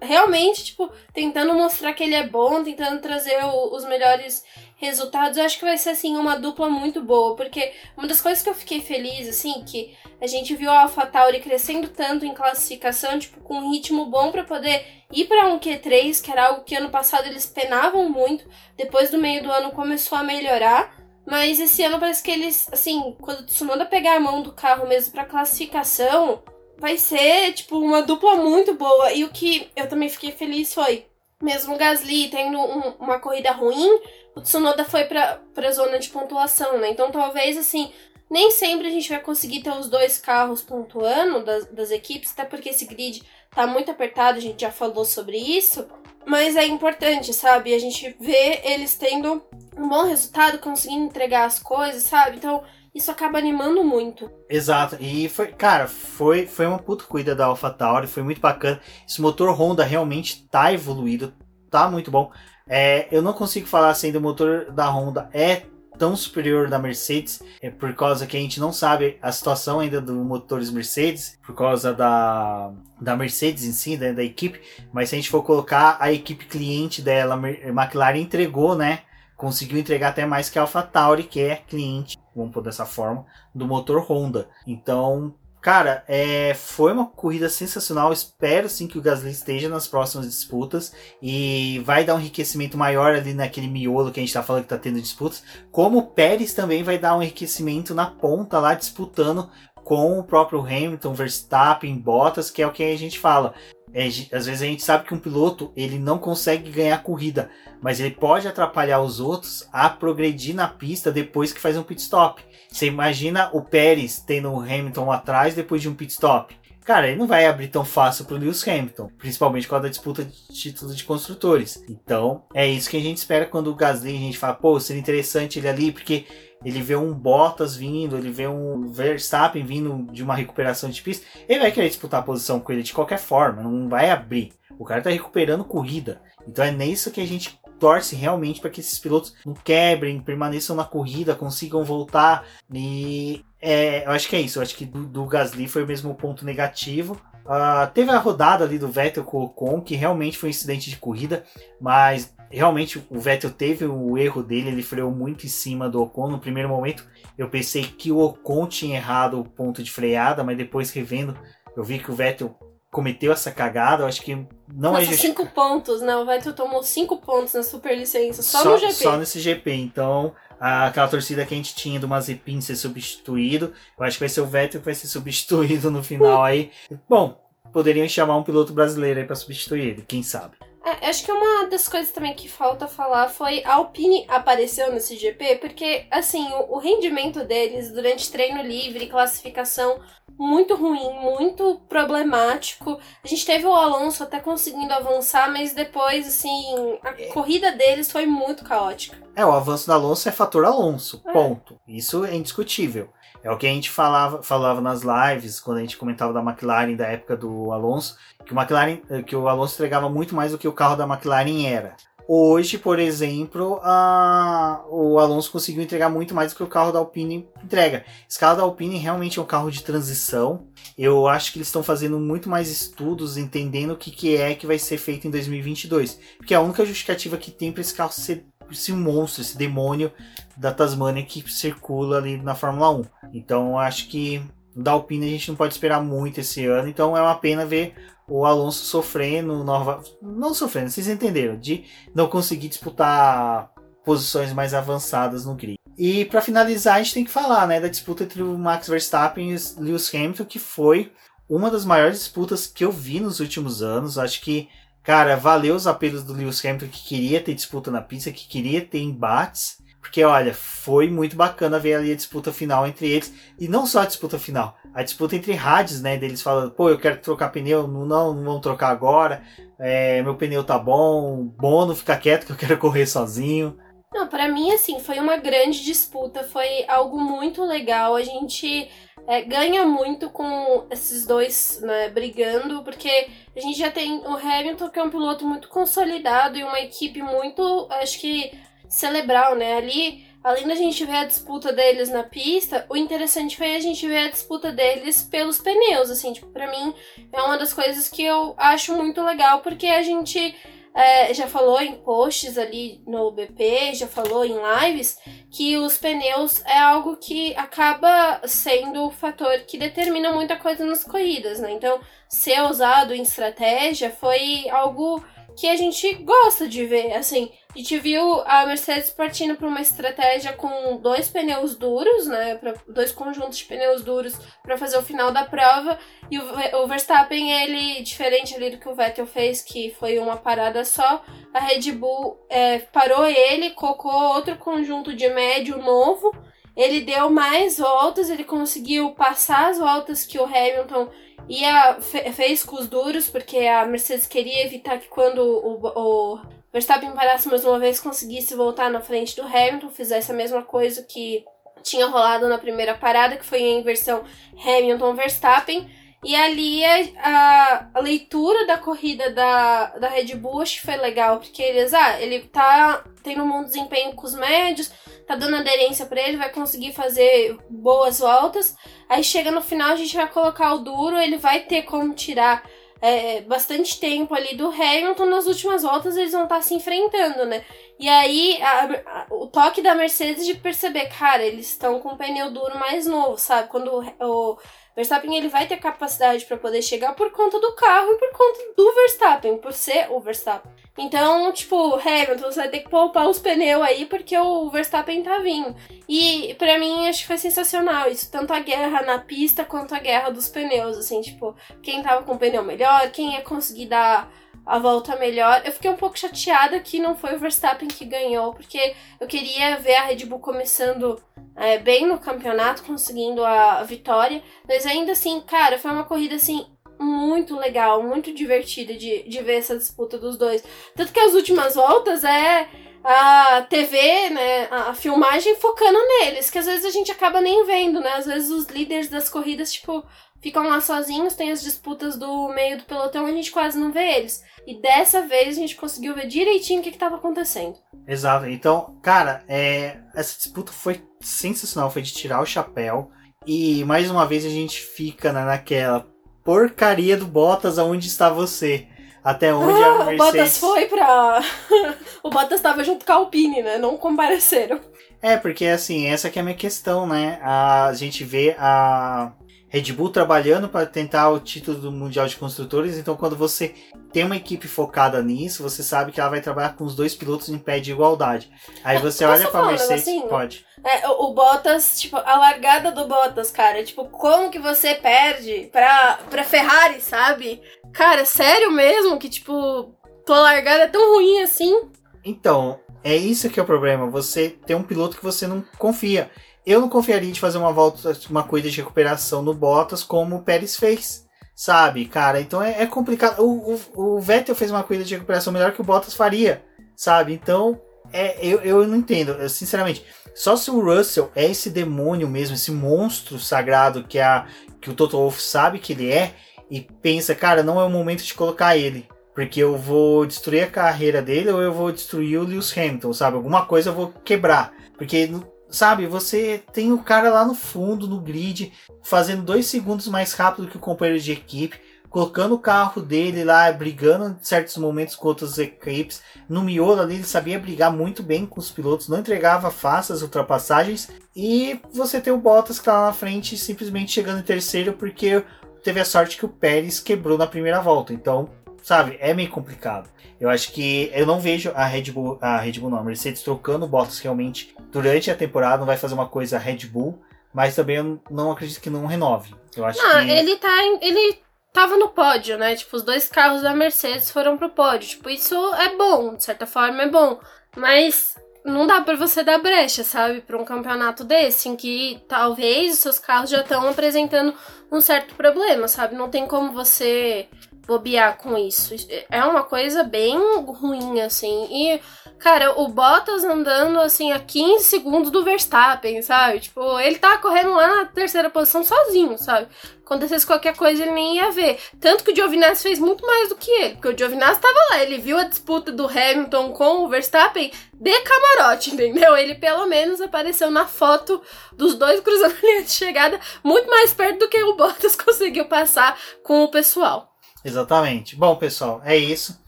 realmente, tipo, tentando mostrar que ele é bom, tentando trazer o, os melhores resultados, eu acho que vai ser, assim, uma dupla muito boa. Porque uma das coisas que eu fiquei feliz, assim, que a gente viu a AlphaTauri crescendo tanto em classificação, tipo, com um ritmo bom para poder ir para um Q3, que era algo que ano passado eles penavam muito. Depois do meio do ano começou a melhorar. Mas esse ano parece que eles, assim, quando o Tsunoda pegar a mão do carro mesmo pra classificação, vai ser, tipo, uma dupla muito boa. E o que eu também fiquei feliz foi, mesmo o Gasly tendo um, uma corrida ruim, o Tsunoda foi pra, pra zona de pontuação, né? Então talvez, assim, nem sempre a gente vai conseguir ter os dois carros pontuando das, das equipes, até porque esse grid tá muito apertado, a gente já falou sobre isso. Mas é importante, sabe? A gente vê eles tendo um bom resultado, conseguindo entregar as coisas, sabe? Então, isso acaba animando muito. Exato. E foi, cara, foi, foi uma puta cuida da AlphaTauri, foi muito bacana. Esse motor Honda realmente tá evoluído, tá muito bom. É, eu não consigo falar assim do motor da Honda é tão superior da Mercedes, é por causa que a gente não sabe a situação ainda dos motores Mercedes, por causa da, da Mercedes em si, né, da equipe, mas se a gente for colocar a equipe cliente dela, McLaren entregou, né, conseguiu entregar até mais que a AlphaTauri, que é cliente, vamos pôr dessa forma, do motor Honda. Então, Cara, é, foi uma corrida sensacional. Espero sim que o Gasly esteja nas próximas disputas e vai dar um enriquecimento maior ali naquele miolo que a gente tá falando que tá tendo disputas. Como o Pérez também vai dar um enriquecimento na ponta lá disputando com o próprio Hamilton, Verstappen, Bottas, que é o que a gente fala. É, às vezes a gente sabe que um piloto ele não consegue ganhar corrida, mas ele pode atrapalhar os outros a progredir na pista depois que faz um pit stop. Você imagina o Pérez tendo o Hamilton atrás depois de um pit stop. Cara, ele não vai abrir tão fácil para o Lewis Hamilton, principalmente com a disputa de título de construtores. Então, é isso que a gente espera quando o Gasly, a gente fala, pô, seria interessante ele ali, porque ele vê um Bottas vindo, ele vê um Verstappen vindo de uma recuperação de pista, ele vai querer disputar a posição com ele de qualquer forma, não vai abrir. O cara tá recuperando corrida. Então é nisso que a gente torce realmente para que esses pilotos não quebrem, permaneçam na corrida, consigam voltar. E é, eu acho que é isso. Eu acho que do, do Gasly foi o mesmo ponto negativo. Uh, teve a rodada ali do Vettel com o Ocon, que realmente foi um incidente de corrida, mas realmente o Vettel teve o erro dele, ele freou muito em cima do Ocon. No primeiro momento eu pensei que o Ocon tinha errado o ponto de freada, mas depois revendo eu vi que o Vettel cometeu essa cagada, eu acho que não Nossa, é justi... cinco pontos, né? O Vettel tomou cinco pontos na superlicença, só, só no GP. Só nesse GP, então aquela torcida que a gente tinha do Mazepin ser substituído, eu acho que vai ser o Vettel que vai ser [laughs] substituído no final aí. Bom, poderiam chamar um piloto brasileiro aí para substituir ele, quem sabe. É, acho que uma das coisas também que falta falar foi a Alpine apareceu nesse GP, porque assim, o, o rendimento deles durante treino livre, classificação muito ruim, muito problemático. A gente teve o Alonso até conseguindo avançar, mas depois, assim, a é. corrida deles foi muito caótica. É, o avanço do Alonso é fator Alonso, é. ponto. Isso é indiscutível. É o que a gente falava, falava nas lives, quando a gente comentava da McLaren da época do Alonso, que o McLaren, que o Alonso entregava muito mais do que o carro da McLaren era. Hoje, por exemplo, a, o Alonso conseguiu entregar muito mais do que o carro da Alpine entrega. Esse carro da Alpine realmente é um carro de transição. Eu acho que eles estão fazendo muito mais estudos, entendendo o que, que é que vai ser feito em 2022. Porque é a única justificativa que tem para esse carro ser esse monstro, esse demônio da Tasmania que circula ali na Fórmula 1. Então, acho que da Alpine a gente não pode esperar muito esse ano. Então, é uma pena ver o Alonso sofrendo, nova, não sofrendo, vocês entenderam, de não conseguir disputar posições mais avançadas no grid. E para finalizar, a gente tem que falar, né, da disputa entre o Max Verstappen e o Lewis Hamilton, que foi uma das maiores disputas que eu vi nos últimos anos. Acho que, cara, valeu os apelos do Lewis Hamilton que queria ter disputa na pista, que queria ter embates. Porque, olha, foi muito bacana ver ali a disputa final entre eles. E não só a disputa final, a disputa entre rádios, né? Deles falando, pô, eu quero trocar pneu, não, não, vamos trocar agora. É, meu pneu tá bom, Bono, fica quieto que eu quero correr sozinho. Não, para mim, assim, foi uma grande disputa, foi algo muito legal. A gente é, ganha muito com esses dois né, brigando, porque a gente já tem o Hamilton, que é um piloto muito consolidado e uma equipe muito, acho que celebrar, né? Ali, além da gente ver a disputa deles na pista, o interessante foi a gente ver a disputa deles pelos pneus, assim, tipo, pra mim é uma das coisas que eu acho muito legal, porque a gente é, já falou em posts ali no BP, já falou em lives, que os pneus é algo que acaba sendo o fator que determina muita coisa nas corridas, né? Então, ser usado em estratégia foi algo que a gente gosta de ver, assim, a gente viu a Mercedes partindo para uma estratégia com dois pneus duros, né? Pra, dois conjuntos de pneus duros para fazer o final da prova. E o, o, Verstappen, ele, diferente ali do que o Vettel fez, que foi uma parada só, a Red Bull é, parou ele, colocou outro conjunto de médio novo. Ele deu mais voltas, ele conseguiu passar as voltas que o Hamilton ia, fez com os duros, porque a Mercedes queria evitar que quando o, o Verstappen parasse mais uma vez, conseguisse voltar na frente do Hamilton, fizesse a mesma coisa que tinha rolado na primeira parada, que foi a inversão Hamilton-Verstappen. E ali a, a, leitura da corrida da, da Red Bull foi legal, porque eles, ah, ele tá tendo um bom desempenho com os médios, tá dando aderência para ele, vai conseguir fazer boas voltas. Aí chega no final, a gente vai colocar o duro, ele vai ter como tirar é, bastante tempo ali do Hamilton, nas últimas voltas eles vão estar tá se enfrentando, né? E aí, a, a, o toque da Mercedes de perceber, cara, eles estão com o pneu duro mais novo, sabe? Quando o, o Verstappen ele vai ter capacidade para poder chegar por conta do carro e por conta do Verstappen, por ser o Verstappen. Então, tipo, Hamilton, você vai ter que poupar os pneus aí porque o Verstappen tá vindo. E para mim acho que foi sensacional isso, tanto a guerra na pista quanto a guerra dos pneus, assim, tipo, quem tava com o pneu melhor, quem ia conseguir dar a volta melhor. Eu fiquei um pouco chateada que não foi o Verstappen que ganhou, porque eu queria ver a Red Bull começando é, bem no campeonato, conseguindo a, vitória. Mas ainda assim, cara, foi uma corrida assim muito legal, muito divertida de, de ver essa disputa dos dois. Tanto que as últimas voltas é a TV, né, a filmagem focando neles, que às vezes a gente acaba nem vendo, né? Às vezes os líderes das corridas, tipo, ficam lá sozinhos, tem as disputas do meio do pelotão, a gente quase não vê eles. E dessa vez a gente conseguiu ver direitinho o que estava acontecendo. Exato. Então, cara, é, essa disputa foi sensacional, foi de tirar o chapéu. E mais uma vez a gente fica né, naquela porcaria do Bottas, aonde está você? Até onde ah, a Mercedes... O Bottas foi pra... [laughs] o Bottas estava junto com a Alpine, né? Não compareceram. É, porque assim, essa que é a minha questão, né? A gente vê a Red Bull trabalhando para tentar o título do Mundial de Construtores. Então, quando você tem uma equipe focada nisso, você sabe que ela vai trabalhar com os dois pilotos em pé de igualdade. Aí você olha para Mercedes, assim, pode. É, o, o, Bottas, tipo, a largada do Bottas, cara, tipo, como que você perde pra, pra Ferrari, sabe? Cara, sério mesmo que, tipo, tua largada é tão ruim assim? Então, é isso que é o problema. Você tem um piloto que você não confia. Eu não confiaria de fazer uma volta, uma corrida de recuperação no Bottas como o Pérez fez. Sabe, cara? Então é, é complicado. O, o, o, Vettel fez uma corrida de recuperação melhor que o Bottas faria. Sabe? Então, é, eu, eu não entendo. Eu, sinceramente, só se o Russell é esse demônio mesmo, esse monstro sagrado que, a, que o Toto Wolff sabe que ele é, e pensa, cara, não é o momento de colocar ele. Porque eu vou destruir a carreira dele ou eu vou destruir o Lewis Hamilton, sabe? Alguma coisa eu vou quebrar. Porque sabe, você tem o cara lá no fundo, no grid, fazendo dois segundos mais rápido que o companheiro de equipe, colocando o carro dele lá, brigando em certos momentos com outras equipes. No miolo ali, ele sabia brigar muito bem com os pilotos, não entregava fácil as ultrapassagens. E você tem o Bottas que tá lá na frente, simplesmente chegando em terceiro, porque teve a sorte que o Pérez quebrou na primeira volta. Então, sabe, é meio complicado. Eu acho que eu não vejo a Red Bull, a Red Bull não, a Mercedes trocando Bottas realmente durante a temporada, não vai fazer uma coisa Red Bull, mas também eu não acredito que não renove. Eu acho não, que ele tá ele tava no pódio, né? Tipo, os dois carros da Mercedes foram pro pódio. Tipo, isso é bom, de certa forma é bom, mas não dá para você dar brecha, sabe, para um campeonato desse em que talvez os seus carros já estão apresentando um certo problema, sabe? Não tem como você bobear com isso. É uma coisa bem ruim, assim. E, cara, o Bottas andando, assim, a 15 segundos do Verstappen, sabe? Tipo, ele tá correndo lá na terceira posição sozinho, sabe? Acontecesse qualquer coisa, ele nem ia ver. Tanto que o Giovinazzi fez muito mais do que ele, porque o Giovinazzi tava lá, ele viu a disputa do Hamilton com o Verstappen de camarote, [laughs] entendeu? Ele pelo menos apareceu na foto dos dois cruzando a linha de chegada muito mais perto do que o Bottas [laughs] conseguiu passar com o pessoal. Exatamente. Bom, pessoal, é isso.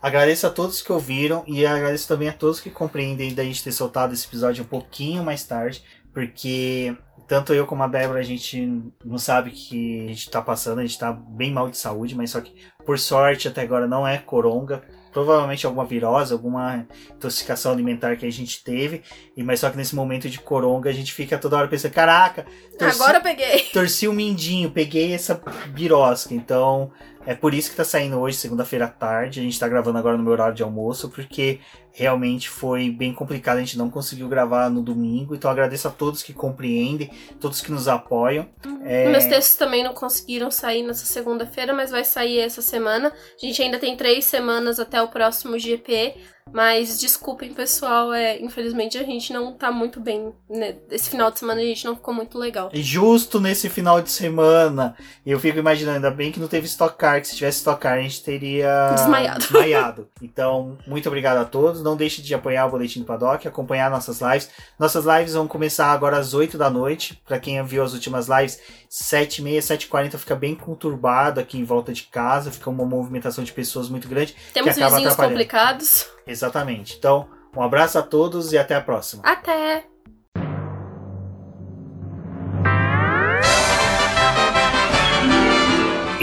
Agradeço a todos que ouviram e agradeço também a todos que compreendem da gente ter soltado esse episódio um pouquinho mais tarde, porque tanto eu como a Débora a gente não sabe que a gente tá passando, a gente tá bem mal de saúde, mas só que por sorte até agora não é coronga provavelmente alguma virose, alguma intoxicação alimentar que a gente teve, e mas só que nesse momento de coronga a gente fica toda hora pensando, caraca, torci, agora eu peguei. Torci o mindinho, peguei essa birosca, então é por isso que tá saindo hoje, segunda-feira à tarde. A gente tá gravando agora no meu horário de almoço, porque realmente foi bem complicado. A gente não conseguiu gravar no domingo. Então agradeço a todos que compreendem, todos que nos apoiam. É... Meus textos também não conseguiram sair nessa segunda-feira, mas vai sair essa semana. A gente ainda tem três semanas até o próximo GP. Mas desculpem, pessoal, é, infelizmente a gente não tá muito bem. Né? Esse final de semana a gente não ficou muito legal. E justo nesse final de semana, eu fico imaginando, ainda bem que não teve Stock Car, que se tivesse Stock Car a gente teria Desmaiado. [laughs] desmaiado. Então, muito obrigado a todos. Não deixe de apoiar o Boletim do Paddock, acompanhar nossas lives. Nossas lives vão começar agora às 8 da noite. Para quem viu as últimas lives, 7h30, 7h40 fica bem conturbado aqui em volta de casa, fica uma movimentação de pessoas muito grande. Temos que acaba vizinhos complicados. Exatamente. Então, um abraço a todos e até a próxima. Até!